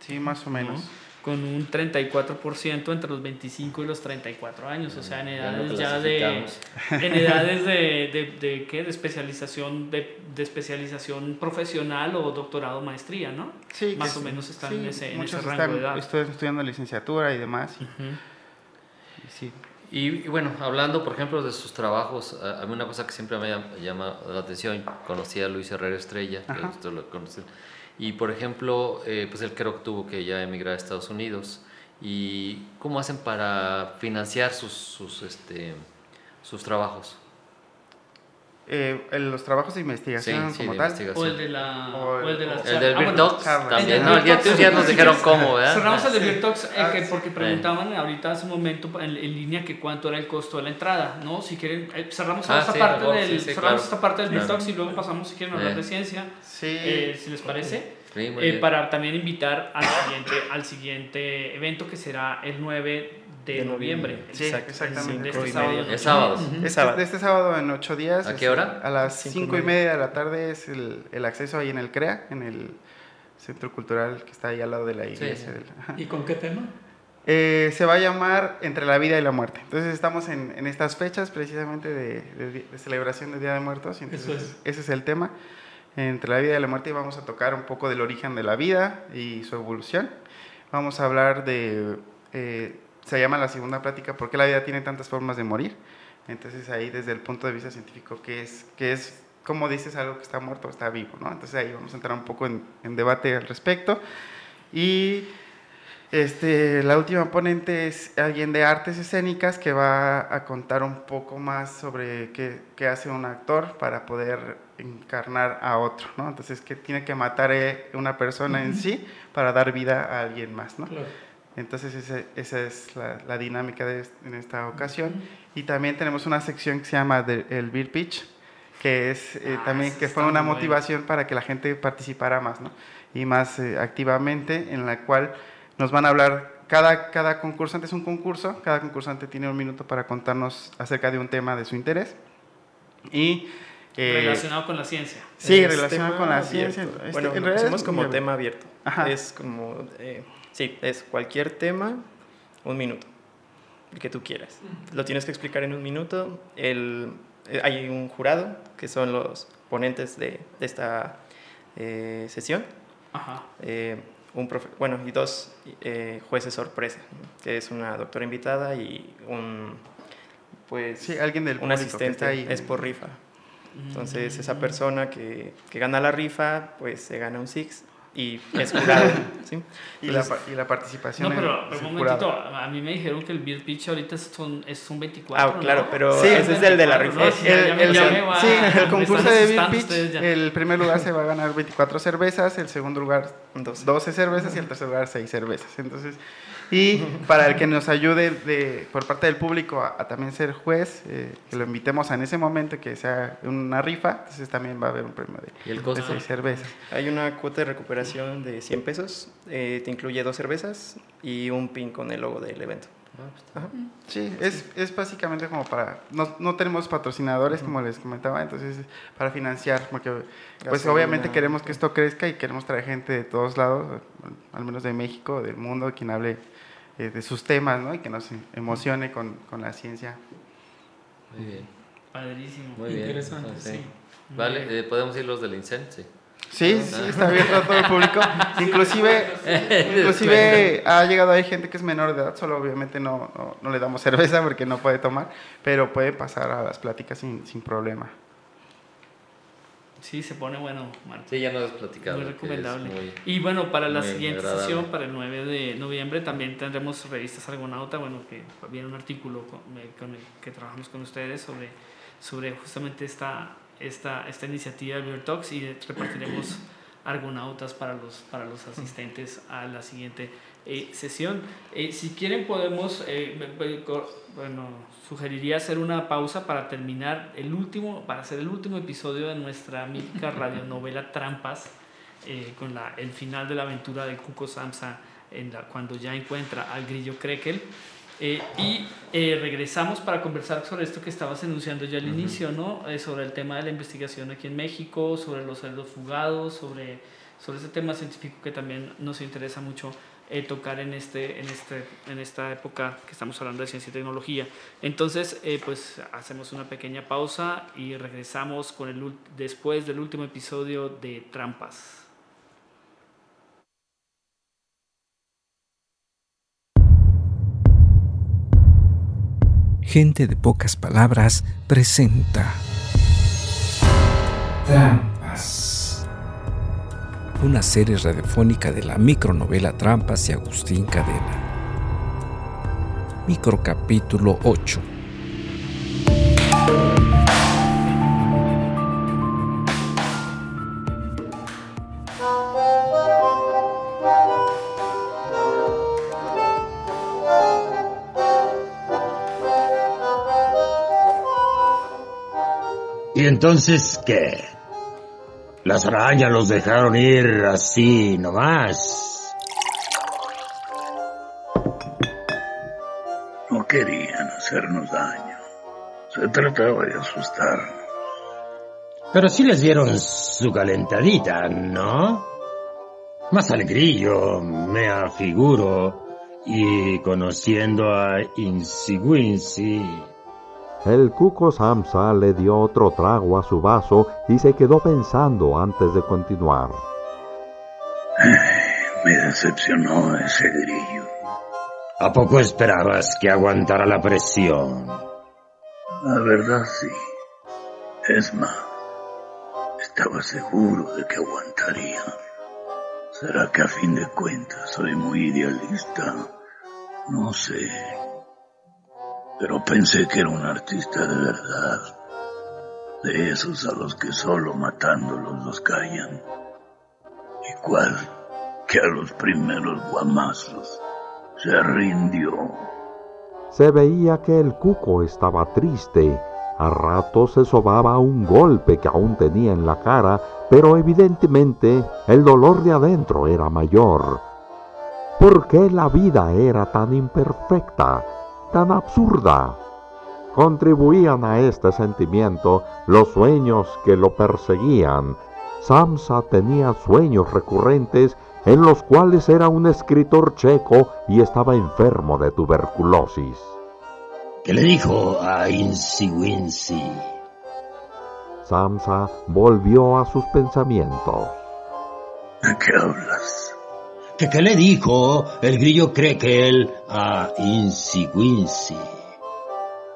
Sí, más o menos. Con un 34% entre los 25 y los 34 años, o sea, en edades ya de en edades de, de, de, ¿qué? de especialización de, de especialización profesional o doctorado maestría, ¿no? Sí, Más que o menos están Sí, en ese, en ese muchos rango están de edad. estu- estudiando licenciatura y demás. y- y sí. Y, y bueno, hablando por ejemplo de sus trabajos, a, mí una cosa que siempre me llama, la atención, conocí a Luis Herrera Estrella, que Ajá. usted lo conoce, y por ejemplo, eh, pues él creo que tuvo que ya emigrar a Estados Unidos, y cómo hacen para financiar sus, sus, este, sus trabajos. Eh, el- los trabajos de investigación sí, como de tal. investigación. O el de la. O O el- de la. o- El del ah, bueno, charla. también, El ¿no? del Ya, nos dijeron cómo, ¿verdad? Cerramos el de Talks eh, Ah, que porque preguntaban ahorita hace un momento en, en línea que cuánto era el costo de la entrada, ¿no? Si quieren, eh, cerramos Ah, esta sí, parte del, sí, sí, cerramos claro. esta parte del. Talks y luego pasamos si quieren hablar Eh. de ciencia, Sí. eh, si les parece. Eh, para también invitar al siguiente, al siguiente evento que será el 9 de, De noviembre. noviembre. Sí, exactamente. De este y sábado. Es sábado. Ujú. Este, sábado. de este sábado en ocho días. ¿A es- qué hora? A las Cinco y cinco y media. de la tarde es el, el acceso ahí en el CREA, en el centro cultural que está ahí al lado de la iglesia. sí. ¿Y con qué tema? Eh, se va a llamar Entre la vida y la muerte. Entonces estamos en, en estas fechas precisamente de, de de celebración del Día de Muertos. y Entonces, Eso es. Ese es el tema. Entre la vida y la muerte y vamos a tocar un poco del origen de la vida y su evolución. Vamos a hablar de, eh, se llama la segunda plática, ¿por qué la vida tiene tantas formas de morir? Entonces ahí desde el punto de vista científico, ¿qué es, qué es cómo dices algo que está muerto o está vivo? ¿no? Entonces ahí vamos a entrar un poco en, en debate al respecto. Y este, la última ponente es alguien de artes escénicas que va a contar un poco más sobre qué, qué hace un actor para poder encarnar a otro, ¿no? Entonces, que tiene que matar eh, una persona en sí para dar vida a alguien más, ¿no? Claro. Entonces, ese- esa es la, la dinámica de, est- en esta ocasión. Y también tenemos una sección que se llama de- el Beer Pitch, que es eh, Ah, también que fue una bueno. motivación para que la gente participara más, ¿no? Y más eh, activamente, en la cual nos van a hablar, cada, cada concursante es un concurso, cada concursante tiene un minuto para contarnos acerca de un tema de su interés. Y... eh, Relacionado con la ciencia. Sí, relacionado con la abierto. ciencia. Este, bueno, en lo realidad pusimos es como tema abierto. Ajá. Es como, eh, sí, es cualquier tema, un minuto, el que tú quieras. Lo tienes que explicar en un minuto. El, eh, hay un jurado, que son los ponentes de, de esta eh, sesión. Ajá. Eh, un profe- bueno, y dos eh, jueces sorpresa, que es una doctora invitada y un, pues, Sí, alguien del un público que asistente, está ahí. es por rifa. Entonces, Mm. esa persona que, que gana la rifa, pues se gana un Six y es jurado. ¿sí? Y la, Entonces, y la participación No, pero, en- pero un jurado. momentito, a mí me dijeron que el Beer Pitch ahorita son, es, son 24. Ah, claro, ¿no? pero Sí, ese es el de la 24, rifa. Sí, El, concurso de Beer Pitch, el primer lugar se va a ganar 24 cervezas, el segundo lugar Dos. 12 cervezas y el tercer lugar 6 cervezas. Entonces, y para el que nos ayude de, por parte del público a, a también ser juez, eh, que lo invitemos a en ese momento que sea una rifa, entonces también va a haber un premio de, ¿Y el de costo? 6 cervezas. Hay una cuota de recuperación de 100 pesos, eh, te incluye dos cervezas y un pin con el logo del evento. Ajá. Sí, es, es básicamente como para... No, no tenemos patrocinadores, como les comentaba, entonces para financiar, porque pues Gasolina. obviamente queremos que esto crezca y queremos traer gente de todos lados, al menos de México, del mundo, quien hable eh, de sus temas, ¿no? Y que nos emocione con, con la ciencia. Muy bien, Padrísimo. muy bien. Interesante, Ah, sí. Vale, eh, ¿podemos ir los del INSEN? Sí. Sí, sí, está abierto a todo el público. Inclusive, inclusive ha llegado ahí gente que es menor de edad, solo obviamente no, no, no le damos cerveza porque no puede tomar, pero puede pasar a las pláticas sin, sin problema. Sí, se pone bueno, Marta. Sí, ya nos has platicado. Muy recomendable. muy- Y bueno, para la siguiente agradable. sesión, para el 9 de noviembre, también tendremos revistas Argonauta, bueno, que viene un artículo con, eh, con el que trabajamos con ustedes sobre, sobre justamente esta, esta, esta iniciativa de Beer Talks y repartiremos argonautas para los, para los asistentes a la siguiente eh, sesión. Eh, si quieren podemos, eh, bueno, sugeriría hacer una pausa para terminar el último, para hacer el último episodio de nuestra mítica radionovela Trampas, eh, con la, el final de la aventura de Cuco Samsa en la, cuando ya encuentra al grillo Krekel. Eh, y eh, regresamos para conversar sobre esto que estabas enunciando ya al inicio, ¿no? Eh, sobre el tema de la investigación aquí en México, sobre los cerdos fugados, sobre, sobre ese tema científico que también nos interesa mucho tocar en, este, en, este, en esta época que estamos hablando de ciencia y tecnología. Entonces, pues hacemos una pequeña pausa y regresamos con el, después del último episodio de Trampas. Gente de pocas palabras presenta Trampas. Una serie radiofónica de la micronovela Trampas y Agustín Cadena. Microcapítulo 8. ¿Y entonces qué? Las arañas los dejaron ir así nomás. No querían hacernos daño. Se trataba de asustarnos. Pero sí les dieron su calentadita, ¿no? Más al grillo, me afiguro. Y conociendo a Insigüinzi el cuco Samsa le dio otro trago a su vaso y se quedó pensando antes de continuar. Me decepcionó ese grillo. ¿A poco esperabas que aguantara la presión? La verdad sí. Es más, estaba seguro de que aguantaría. ¿Será que a fin de cuentas soy muy idealista? No sé pero pensé que era un artista de verdad, de esos a los que solo matándolos los callan. Igual que a los primeros guamazos se rindió. Se veía que el cuco estaba triste. A rato se sobaba un golpe que aún tenía en la cara, pero evidentemente el dolor de adentro era mayor. ¿Por qué la vida era tan imperfecta? Tan absurda. Contribuían a este sentimiento los sueños que lo perseguían. Samsa tenía sueños recurrentes en los cuales era un escritor checo y estaba enfermo de tuberculosis. ¿Qué le dijo a Insiwinsi? Samsa volvió a sus pensamientos. ¿De qué hablas? ¿Que qué le dijo? El grillo cree que él a Insi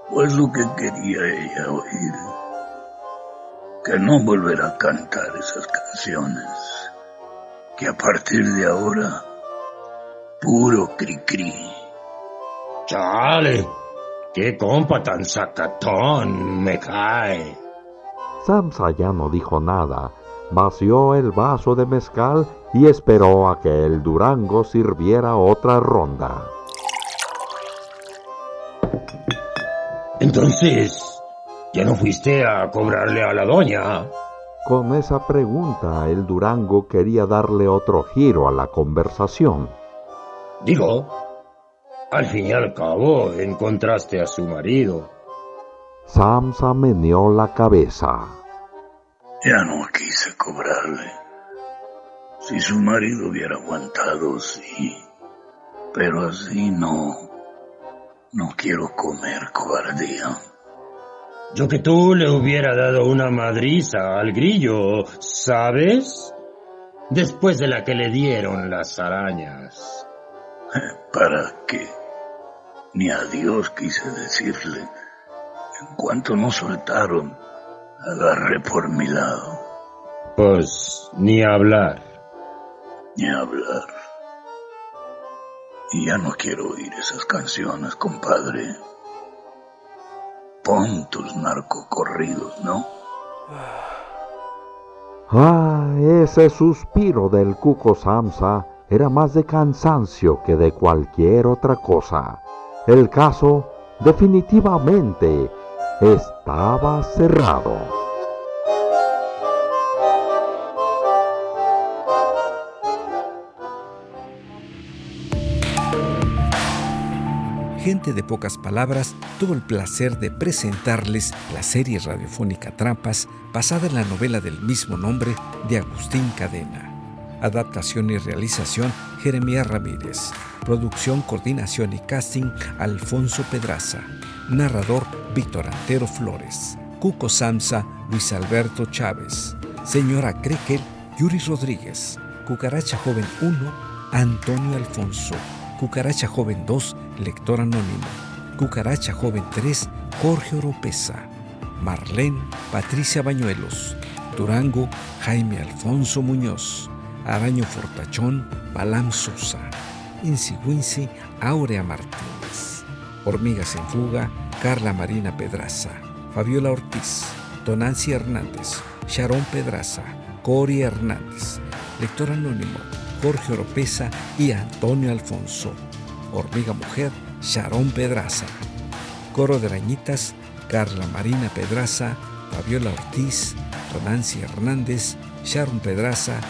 Pues lo que quería ella oír. Que no volverá a cantar esas canciones. Que a partir de ahora, puro cri-cri. Chale, qué compa tan sacatón me cae. Samsa ya no dijo nada vació el vaso de mezcal y esperó a que el Durango sirviera otra ronda. Entonces, ¿ya no fuiste a cobrarle a la doña? Con esa pregunta, el Durango quería darle otro giro a la conversación. Digo, al fin y al cabo encontraste a su marido. Samsa meneó la cabeza. Ya no quise cobrarle. Si su marido hubiera aguantado, sí. Pero así no. No quiero comer cobardía. Yo que tú le hubiera dado una madriza al grillo, ¿sabes? Después de la que le dieron las arañas. ¿Para qué? Ni a Dios quise decirle. En cuanto nos soltaron, agarré por mi lado. Pues ni hablar. Ni hablar. Y ya no quiero oír esas canciones, compadre. Pon tus narcocorridos, ¿no? Ah, ese suspiro del Cuco Samsa era más de cansancio que de cualquier otra cosa. El caso definitivamente estaba cerrado. De pocas palabras, tuvo el placer de presentarles la serie radiofónica Trampas, basada en la novela del mismo nombre de Agustín Cadena. Adaptación y realización Jeremías Ramírez. Producción, coordinación y casting Alfonso Pedraza. Narrador Víctor Antero Flores. Cuco Samsa Luis Alberto Chávez. Señora Krekel Yuri Rodríguez. Cucaracha Joven 1 Antonio Alfonso. Cucaracha Joven 2 Lector Anónimo. Cucaracha Joven 3 Jorge Oropesa. Marlene Patricia Bañuelos. Durango Jaime Alfonso Muñoz. Araño Fortachón, Balam Sosa, Insigüinci, Aurea Martínez, Hormigas en Fuga, Carla Marina Pedraza, Fabiola Ortiz, Donancy Hernández, Sharon Pedraza, Cori Hernández, Lector Anónimo, Jorge Oropesa y Antonio Alfonso, Hormiga Mujer, Sharon Pedraza, Coro de Arañitas, Carla Marina Pedraza, Fabiola Ortiz, Donancy Hernández, Sharon Pedraza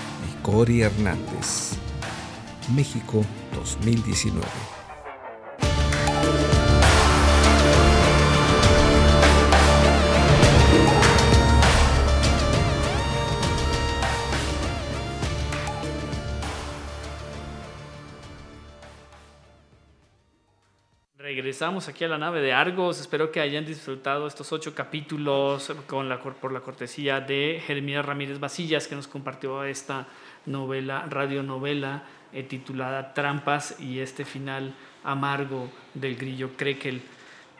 Cori Hernández. México 2019. Regresamos aquí a la nave de Argos. Espero que hayan disfrutado estos ocho capítulos con la, por la cortesía de Jeremías Ramírez Basillas, que nos compartió esta novela, radionovela eh, titulada Trampas y este final amargo del grillo Krekel.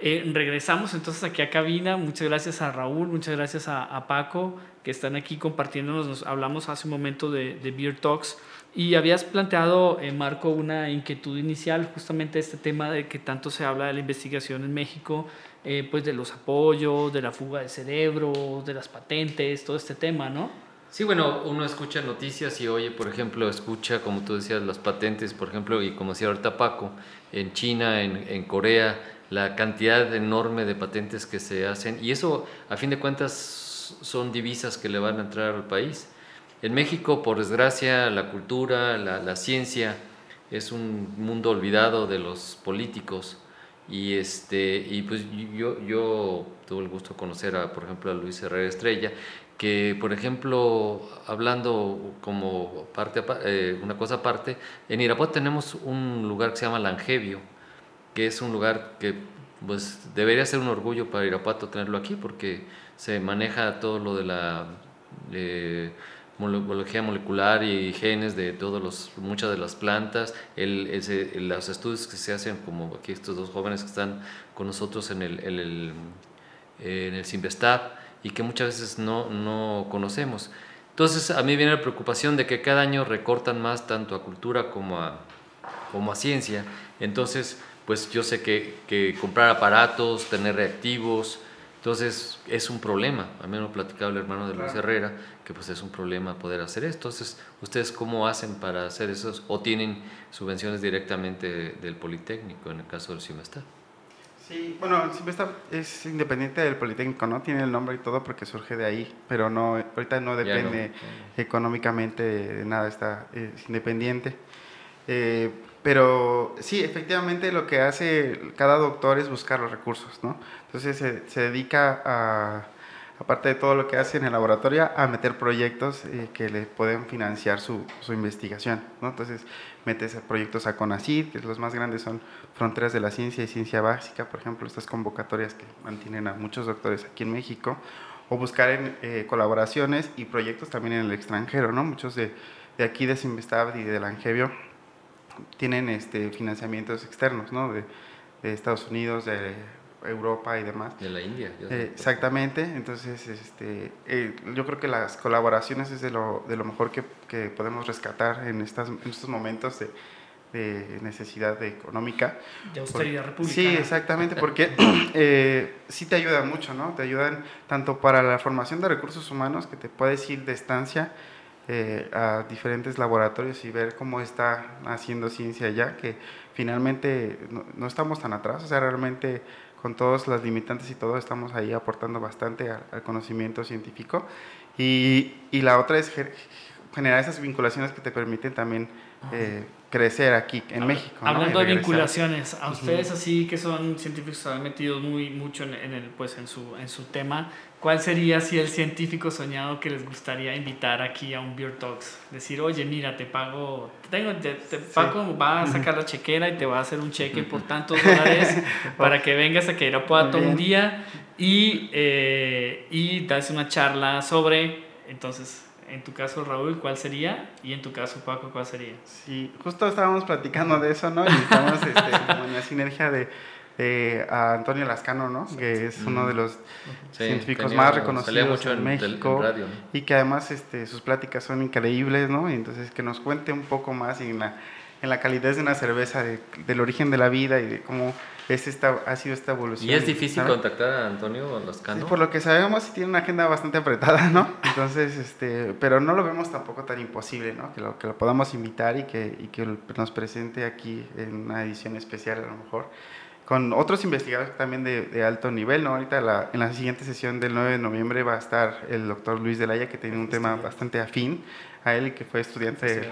Eh, regresamos entonces aquí a cabina. Muchas gracias a Raúl, muchas gracias a, Paco que están aquí compartiéndonos. Nos hablamos hace un momento de, Beer Talks y habías planteado, eh, Marco, una inquietud inicial, justamente este tema de que tanto se habla de la investigación en México, pues de los apoyos, de la fuga de cerebro, de las patentes, todo este tema, ¿no? Sí, bueno, uno escucha noticias y oye, por ejemplo, escucha, como tú decías, las patentes, por ejemplo, y como decía ahorita Paco, en China, en, en Corea, la cantidad enorme de patentes que se hacen, y eso, a fin de cuentas, son divisas que le van a entrar al país. En México, por desgracia, la cultura, la, ciencia, es un mundo olvidado de los políticos. Y, este, y pues yo, yo tuve el gusto de conocer, a, por ejemplo, a Luis Herrera Estrella, que, por ejemplo, hablando como parte, eh, una cosa aparte, en Irapuato tenemos un lugar que se llama Langevio, que es un lugar que pues, debería ser un orgullo para Irapuato tenerlo aquí, porque se maneja todo lo de la eh, biología molecular y genes de todos los, muchas de las plantas, el, los estudios que se hacen, como aquí estos dos jóvenes que están con nosotros en el, en el, en el y que muchas veces no, no conocemos. Entonces a mí viene la preocupación de que cada año recortan más tanto a cultura como a, como a ciencia. Entonces, pues yo sé que, que comprar aparatos, tener reactivos, entonces es un problema. A mí me ha platicado el hermano de Luis Herrera que pues es un problema poder hacer esto. Entonces, ¿ustedes cómo hacen para hacer eso? ¿O tienen subvenciones directamente del Politécnico en el caso del CIMESTAD? Sí, bueno, siempre es independiente del Politécnico, ¿no? Tiene el nombre y todo porque surge de ahí, pero no, ahorita no depende económicamente de nada, está es independiente. Eh, pero sí, efectivamente lo que hace cada doctor es buscar los recursos, ¿no? Entonces se, se dedica a aparte de todo lo que hace en el laboratorio, a meter proyectos eh, que le pueden financiar su, su investigación. ¿no? Entonces, metes proyectos a CONACYT, que los más grandes son Fronteras de la Ciencia y Ciencia Básica, por ejemplo, estas convocatorias que mantienen a muchos doctores aquí en México, o buscar en, eh, colaboraciones y proyectos también en el extranjero. ¿no? Muchos de, de aquí, de Simvestab y de Langevio, tienen este, financiamientos externos, ¿no? de, de Estados Unidos, de Europa y demás. De la India. Eh, exactamente, entonces este, eh, yo creo que las colaboraciones es de lo, de lo mejor que, que podemos rescatar en, estas, en estos momentos de, de necesidad económica. De austeridad republicana. Sí, exactamente, porque eh, sí te ayudan mucho, ¿no? Te ayudan tanto para la formación de recursos humanos, que te puedes ir de estancia a diferentes laboratorios y ver cómo está haciendo ciencia allá, que finalmente no, no, estamos tan atrás, o sea, realmente con todas las limitantes y todo, estamos ahí aportando bastante al, conocimiento científico. Y, y, la otra es generar esas vinculaciones que te permiten también eh, crecer aquí en México. ¿no? Hablando de vinculaciones, a ustedes así que son científicos que están metidos muy mucho en, en el pues en su en su tema, ¿cuál sería si el científico soñado que les gustaría invitar aquí a un Beer Talks? Decir, "Oye, mira, te pago, tengo te, te- Paco va a sacar la chequera y te va a hacer un cheque por tantos dólares para que vengas a Queirapuato Muy un día y eh, y das una charla sobre entonces en tu caso, Raúl, ¿cuál sería? Y en tu caso, Paco, ¿cuál sería? Sí, justo estábamos platicando de eso, ¿no? Y estamos este, como en la sinergia de eh, a Antonio Lascano, ¿no? Que es uno de los Sí, científicos tenía- más reconocidos mucho en, en tel- en México radio, ¿no? y que además este, sus pláticas son increíbles, ¿no? Y entonces que nos cuente un poco más en la, en la calidez de una cerveza, de- del origen de la vida y de cómo es esta, ha sido esta evolución. ¿Y es difícil ¿sabe? contactar a Antonio Sí, Lascano? por lo que sabemos, sí tiene una agenda bastante apretada, ¿no? Entonces, este, pero no lo vemos tampoco tan imposible, ¿no? Que lo, que lo podamos invitar y que, y que nos presente aquí en una edición especial, a lo mejor, con otros investigadores también de, de alto nivel, ¿no? Ahorita la- en la siguiente sesión del 9 de noviembre va a estar el doctor Luis Delaya, que tiene un tema bastante afín a él y que fue estudiante de.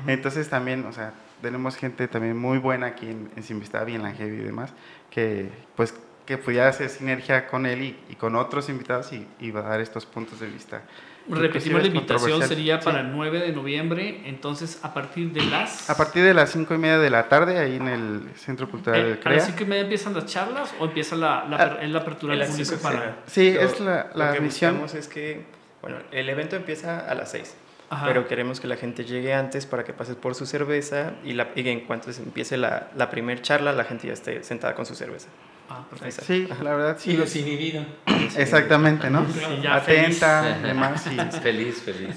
Ujú. Entonces también, o sea, tenemos gente también muy buena aquí en, en Simbistabi, en la Heavy y demás, que pues que pudiera hacer sinergia con él y, y con otros invitados y, y va a dar estos puntos de vista. Repetimos la invitación, sería Sí. para el 9 de noviembre, entonces a partir de las... A partir de las cinco y media de la tarde, ahí en el Centro Cultural Eh, del ¿A CREA. las 5 y media empiezan las charlas o empieza la, la, Ah, es la apertura las público cinco para...? Sí, Lo- es la- la lo que misión. es que, bueno, el evento empieza a las 6, Ajá. pero queremos que la gente llegue antes para que pases por su cerveza y, la, y en cuanto se empiece la, la primer charla, la gente ya esté sentada con su cerveza. Ah, perfecto. Sí, la verdad sí. Y desinhibido. Exactamente, ¿no? Sí, ya Atenta, feliz. demás. y- Feliz, feliz.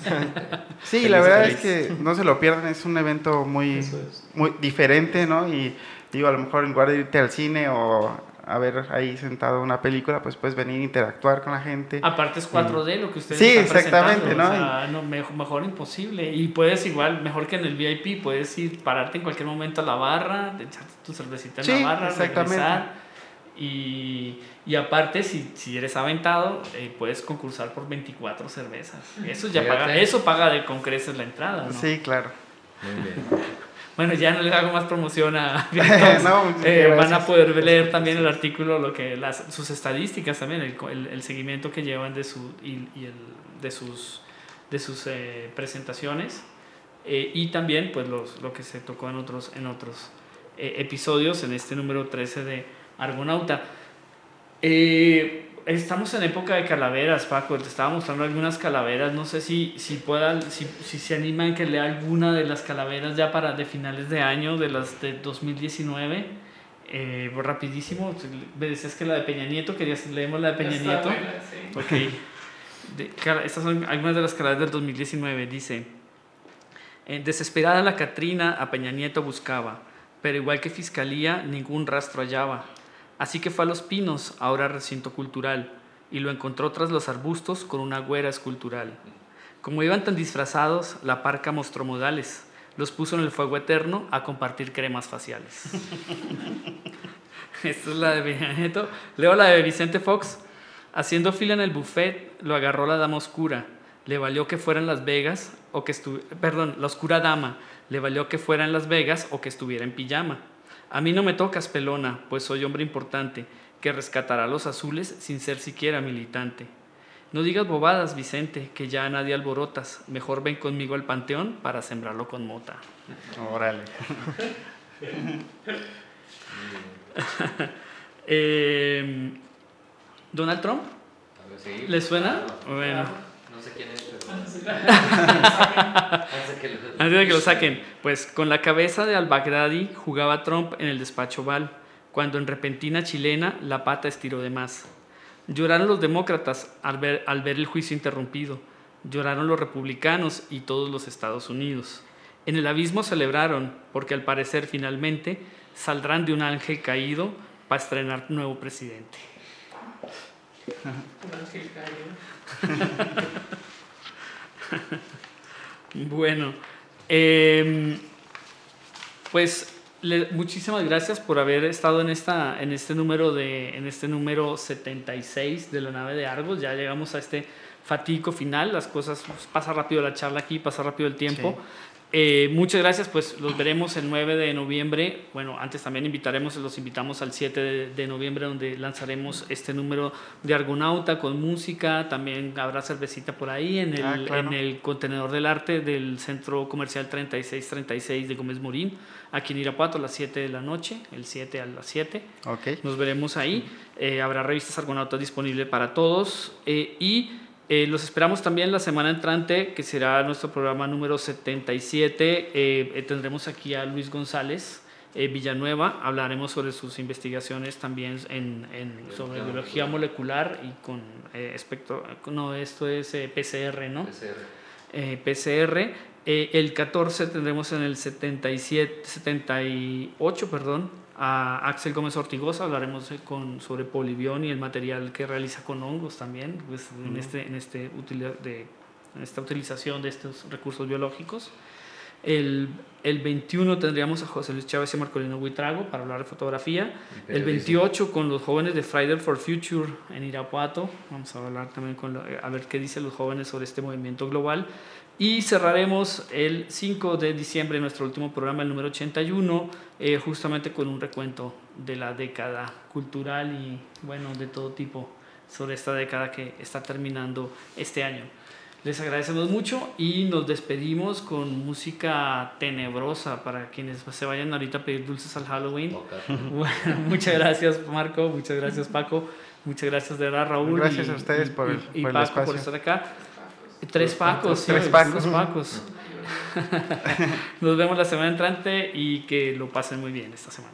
Sí, Feliz, la verdad feliz. es que no se lo pierdan, es un evento muy, es. muy diferente, ¿no? Y digo, a lo mejor en lugar de irte al cine o a ver ahí sentado una película, pues puedes venir a interactuar con la gente. Aparte es 4D lo que ustedes Sí, están exactamente, ¿no? O sea, no, mejor, mejor imposible. Y puedes igual, mejor que en el VIP, puedes ir, pararte en cualquier momento a la barra, echarte tu cervecita en Sí, la barra, exactamente. regresar. Y, y aparte, si, si eres aventado, eh, puedes concursar por 24 cervezas. Eso ya Fíjate. paga, eso paga de con creces la entrada, ¿no? Sí, claro. Muy bien. Bueno, ya no les hago más promoción a No, Eh, Van a poder leer también el artículo, lo que las, sus estadísticas también, el, el- el seguimiento que llevan de, su, y, y el, de sus, de sus eh, presentaciones. Eh, y también pues los, lo que se tocó en otros, en otros eh, episodios, en este número 13 de Argonauta. Eh, estamos en época de calaveras, Paco. Te estaba mostrando algunas calaveras. No sé si, si puedan, si, si se animan que lea alguna de las calaveras ya para de finales de año, de las de 2019. Eh, rapidísimo. Me decías que la de Peña Nieto, querías leemos la de Peña Nieto. buena, sí. Ok. De- estas son algunas de las calaveras del 2019. Dice. Eh, desesperada la Catrina a Peña Nieto buscaba, pero igual que Fiscalía ningún rastro hallaba. Así que fue a Los Pinos, ahora recinto cultural, y lo encontró tras los arbustos con una güera escultural. Como iban tan disfrazados, la parca mostró modales, los puso en el fuego eterno a compartir cremas faciales. Esta es la de Peña Nieto. Leo la de Vicente Fox. Haciendo fila en el buffet, lo agarró la dama oscura. Le valió que fuera Las Vegas o que estuviera, perdón, la oscura dama. Le valió que fuera en Las Vegas o que estuviera en pijama. A mí no me tocas, pelona, pues soy hombre importante, que rescatará a los azules sin ser siquiera militante. No digas bobadas, Vicente, que ya a nadie alborotas. Mejor ven conmigo al panteón para sembrarlo con mota. Órale. Eh, Donald Trump, sí. ¿le suena? Claro. Bueno. No sé quién es, pero. Antes de- que lo- Antes de que lo saquen, pues con la cabeza de al-Baghdadi jugaba Trump en el despacho Oval, cuando en repentina chilena la pata estiró de más. Lloraron los demócratas al ver, al ver el juicio interrumpido, lloraron los republicanos y todos los Estados Unidos. En el abismo celebraron, porque al parecer finalmente saldrán de un ángel caído para estrenar nuevo presidente. Bueno, em, pues muchísimas gracias por haber estado en, esta, en, este número de, en este número 76 de la nave de Argos. Ya llegamos a este fatídico final. Las cosas, pues, pasa rápido la charla aquí, pasa rápido el tiempo. Eh, muchas gracias, pues los veremos el 9 de noviembre. Bueno, antes también invitaremos, los invitamos al 7 de, de, noviembre donde lanzaremos este número de Argonauta con música. También habrá cervecita por ahí en el, Ah, claro. en el contenedor del arte del Centro Comercial 3636 de Gómez Morín, aquí en Irapuato a las 7 de la noche, el 7 a las 7. Ok. Nos veremos ahí. Eh, habrá revistas Argonautas disponible para todos. eh, y eh, los esperamos también la semana entrante, que será nuestro programa número 77. Eh, eh, tendremos aquí a Luis González. eh, Villanueva, hablaremos sobre sus investigaciones también en, en- sobre biología molecular y con eh, espectro, no, esto es eh, PCR, ¿no? PCR. Eh, el 14 tendremos en el 77, 78, perdón, a Axel Gómez Ortigosa. Hablaremos con, sobre polibión y el material que realiza con hongos también, pues, en, Ujú. este, en, este de, en esta utilización de estos recursos biológicos. El, el 21 tendríamos a José Luis Chávez y Marcolino Buitrago para hablar de fotografía. El periodismo. 28 con los jóvenes de Friday for Future en Irapuato. Vamos a hablar también con lo- a ver qué dicen los jóvenes sobre este movimiento global. Y cerraremos el 5 de diciembre nuestro último programa, el número 81, eh, justamente con un recuento de la década cultural y bueno, de todo tipo sobre esta década que está terminando este año. Les agradecemos mucho y nos despedimos con música tenebrosa para quienes se vayan ahorita a pedir dulces al Halloween. Bueno, muchas gracias Marco, muchas gracias Paco, muchas gracias de verdad Raúl. Gracias y- a ustedes y- por el- y, y por el Paco por espacio. estar acá. Tres Pacos, sí, Tres Pacos. tres Pacos. Nos vemos la semana entrante y que lo pasen muy bien esta semana.